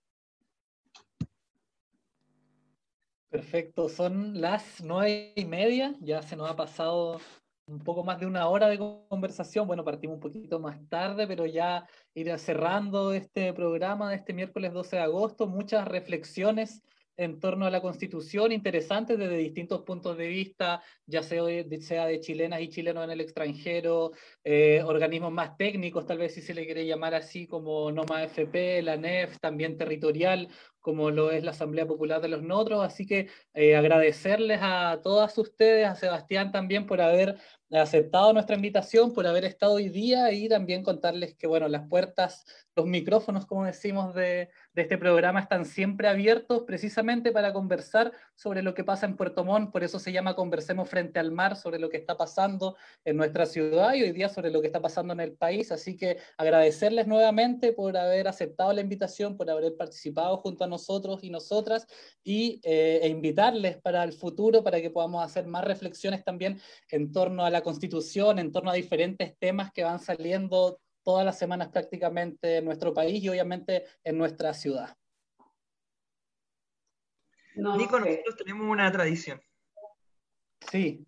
Perfecto, son las nueve y media, ya se nos ha pasado un poco más de una hora de conversación. Bueno, partimos un poquito más tarde, pero ya ir cerrando este programa de este miércoles 12 de agosto, muchas reflexiones en torno a la Constitución, interesantes desde distintos puntos de vista, ya sea de, de chilenas y chilenos en el extranjero, eh, organismos más técnicos, tal vez si se le quiere llamar así, como NOMA FP, la NEF, también territorial, como lo es la Asamblea Popular de los Notros. Así que eh, agradecerles a todas ustedes, a Sebastián también por haber aceptado nuestra invitación, por haber estado hoy día y también contarles que, bueno, las puertas, los micrófonos, como decimos, de, de este programa están siempre abiertos precisamente para conversar sobre lo que pasa en Puerto Montt, por eso se llama Conversemos frente al mar, sobre lo que está pasando en nuestra ciudad y hoy día sobre lo que está pasando en el país. Así que agradecerles nuevamente por haber aceptado la invitación, por haber participado junto a nosotros y nosotras y, eh, e invitarles para el futuro para que podamos hacer más reflexiones también en torno a la Constitución, en torno a diferentes temas que van saliendo todas las semanas prácticamente en nuestro país y obviamente en nuestra ciudad. Nico, nosotros tenemos una tradición. Sí,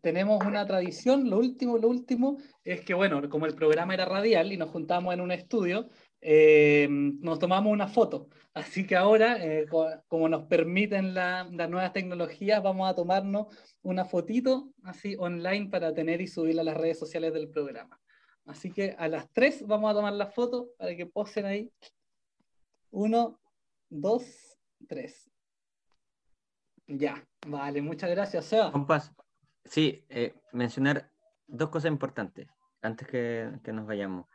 tenemos una tradición. Lo último, lo último es que, bueno, como el programa era radial y nos juntamos en un estudio, eh, nos tomamos una foto. Así que ahora, eh, como nos permiten las nuevas tecnologías, vamos a tomarnos una fotito así online para tener y subirla a las redes sociales del programa. Así que a las tres vamos a tomar la foto para que posen ahí. Uno, dos, tres. Ya, vale, muchas gracias, Seba. Compás, sí, eh, mencionar dos cosas importantes antes que, que nos vayamos.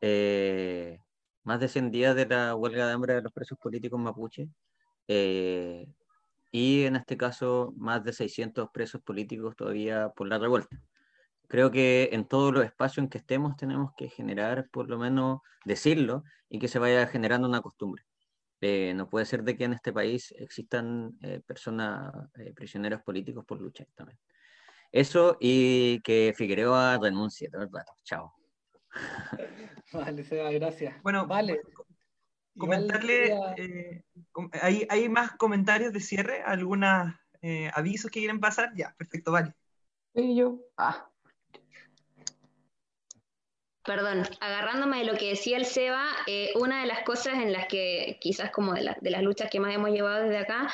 Eh, más de 100 días de la huelga de hambre de los presos políticos mapuche, eh, y en este caso más de 600 presos políticos todavía por la revuelta. Creo que en todos los espacios en que estemos tenemos que generar, por lo menos decirlo, y que se vaya generando una costumbre. Eh, no puede ser de que en este país existan eh, personas prisioneros políticos por lucha también. Eso y que Figueroa renuncie todo el rato. Chao. Vale, Seba, gracias. Bueno, vale. Comentarle, eh, ¿hay, ¿hay, más comentarios de cierre? ¿Algunos eh, avisos que quieren pasar? Ya, perfecto, vale. Sí, yo. Ah, Perdón, agarrándome de lo que decía el Seba, eh, una de las cosas en las que quizás como de, las luchas que más hemos llevado desde acá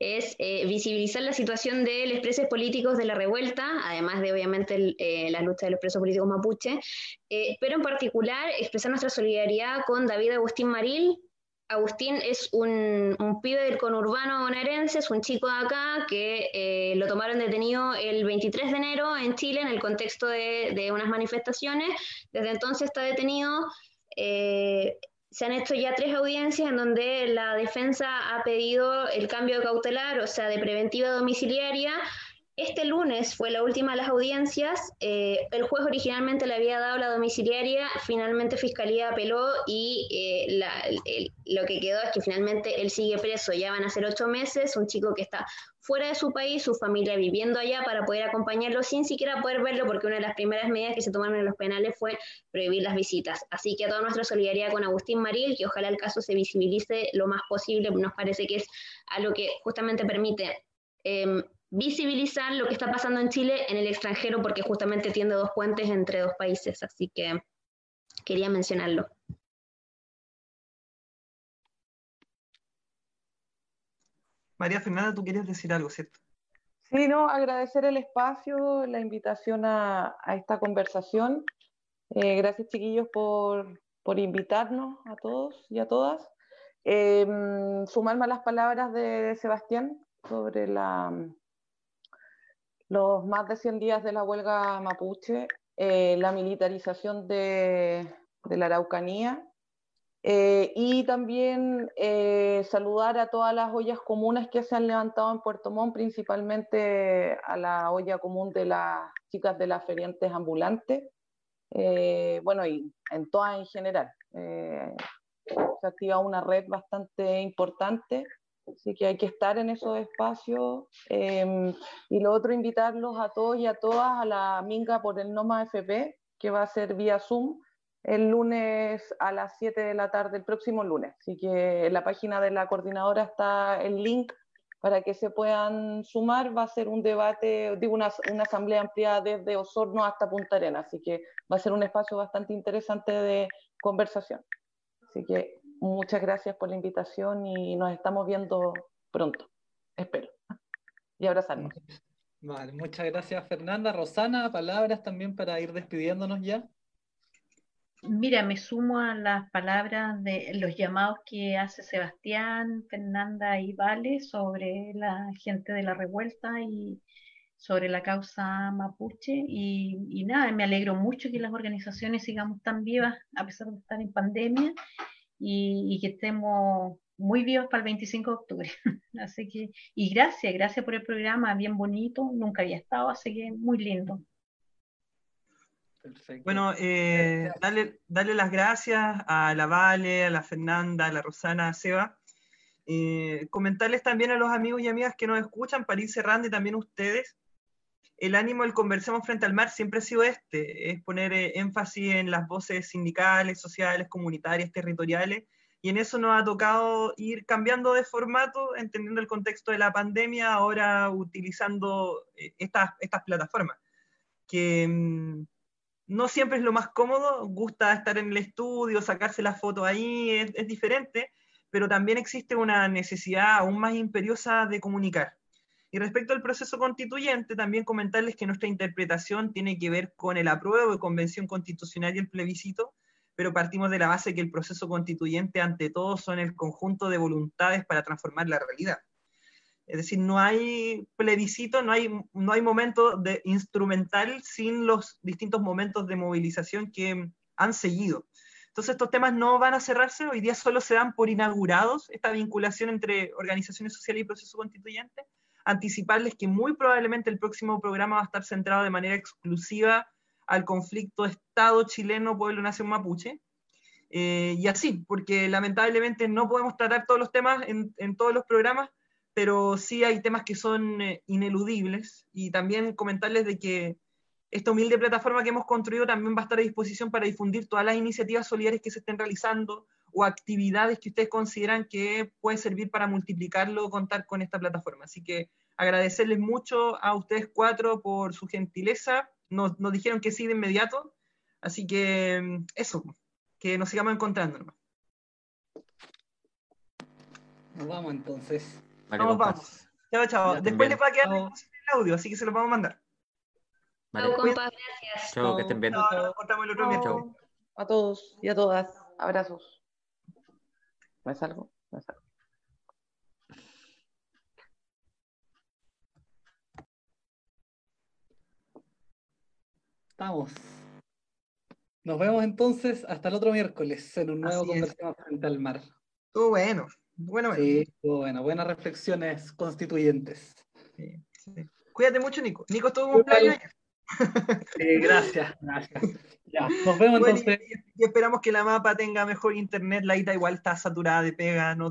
es eh, visibilizar la situación de los presos políticos de la revuelta, además de obviamente eh, la lucha de los presos políticos mapuche, pero en particular expresar nuestra solidaridad con David Agustín Maril, Agustín es un, pibe del conurbano bonaerense, es un chico de acá que eh, lo tomaron detenido el 23 de enero en Chile en el contexto de, unas manifestaciones. Desde entonces está detenido. Eh, se han hecho ya tres audiencias en donde la defensa ha pedido el cambio de cautelar, o sea, de preventiva domiciliaria, este lunes fue la última de las audiencias. Eh, el juez originalmente le había dado la domiciliaria, finalmente Fiscalía apeló y eh, lo que quedó es que finalmente él sigue preso. Ya van a ser ocho meses, un chico que está fuera de su país, su familia viviendo allá para poder acompañarlo sin siquiera poder verlo, porque una de las primeras medidas que se tomaron en los penales fue prohibir las visitas. Así que toda nuestra solidaridad con Agustín Maril, que ojalá el caso se visibilice lo más posible, nos parece que es algo que justamente permite em, visibilizar lo que está pasando en Chile en el extranjero porque justamente tiene dos puentes entre dos países, así que quería mencionarlo. María Fernanda, tú querías decir algo, ¿cierto? Sí, no, agradecer el espacio, la invitación a, esta conversación. Eh, gracias, chiquillos, por, invitarnos a todos y a todas. Em, sumarme a las palabras de Sebastián sobre la, los más de 100 días de la huelga mapuche, eh, la militarización de, la Araucanía eh, y también eh, saludar a todas las ollas comunes que se han levantado en Puerto Montt, principalmente a la olla común de las chicas de las feriantes ambulantes, bueno, y en todas en general. se activa una red bastante importante Así que hay que estar en esos espacios. Em, y lo otro, invitarlos a todos y a todas a la Minga por el NOMA FP, que va a ser vía Zoom el lunes a las 7 de la tarde, el próximo lunes. Así que en la página de la coordinadora está el link para que se puedan sumar. Va a ser un debate, digo, una, una asamblea ampliada desde Osorno hasta Punta Arenas. Así que va a ser un espacio bastante interesante de conversación. Así que Muchas gracias por la invitación y nos estamos viendo pronto, espero. Y abrazarnos. Vale, muchas gracias Fernanda. Rosana, palabras también para ir despidiéndonos ya. Mira, me sumo a las palabras de los llamados que hace Sebastián, Fernanda y Vale sobre la gente de la revuelta y sobre la causa mapuche. Y, y nada, me alegro mucho que las organizaciones sigamos tan vivas a pesar de estar en pandemia y, que estemos muy vivos para el 25 de octubre. <laughs> así que, y gracias, gracias por el programa, bien bonito, nunca había estado, así que muy lindo. Perfecto. Bueno, eh, dale, las gracias a la Vale, a la Fernanda, a la Rosana, a Seba. Eh, comentarles también a los amigos y amigas que nos escuchan, para ir cerrando y también ustedes, el ánimo del Conversemos frente al mar siempre ha sido este, es poner eh, énfasis en las voces sindicales, sociales, comunitarias, territoriales, y en eso nos ha tocado ir cambiando de formato, entendiendo el contexto de la pandemia, ahora utilizando eh, estas, estas plataformas, que mm, no siempre es lo más cómodo, gusta estar en el estudio, sacarse la foto ahí, es diferente, pero también existe una necesidad aún más imperiosa de comunicar y respecto al proceso constituyente, también comentarles que nuestra interpretación tiene que ver con el apruebo de convención constitucional y el plebiscito, pero partimos de la base que el proceso constituyente ante todo son el conjunto de voluntades para transformar la realidad. Es decir, no hay plebiscito, no hay, no hay momento de instrumental sin los distintos momentos de movilización que han seguido. Entonces estos temas no van a cerrarse, hoy día solo se dan por inaugurados, esta vinculación entre organizaciones sociales y proceso constituyente, anticiparles que muy probablemente el próximo programa va a estar centrado de manera exclusiva al conflicto Estado chileno, pueblo, nación mapuche. Eh, y así, porque lamentablemente no podemos tratar todos los temas en, todos los programas, pero sí hay temas que son eh, ineludibles. Y también comentarles de que esta humilde plataforma que hemos construido también va a estar a disposición para difundir todas las iniciativas solidarias que se estén realizando o actividades que ustedes consideran que pueden servir para multiplicarlo o contar con esta plataforma. Así que agradecerles mucho a ustedes cuatro por su gentileza. Nos, dijeron que sí de inmediato. Así que mm, eso, que nos sigamos encontrando. Nos vamos entonces. vamos, vamos. Chao, chao. Después les va a quedar el audio, así que se lo vamos a mandar. Chao, compa, gracias. Chao, que estén bien. Chao, el otro A todos y a todas. Abrazos. ¿Me salgo? ¿Me salgo? Estamos. Nos vemos entonces hasta el otro miércoles en un nuevo es. Conversemos frente al mar. Estuvo bueno. Bueno, bueno. Sí, bueno, buenas reflexiones constituyentes. Sí, sí. Cuídate mucho, Nico. Nico estuvo Igual. cumpleaños. Sí, gracias, gracias. Ya, nos vemos Bueno, entonces. y, y esperamos que la mapa tenga mejor internet. La ITA igual está saturada de pega. No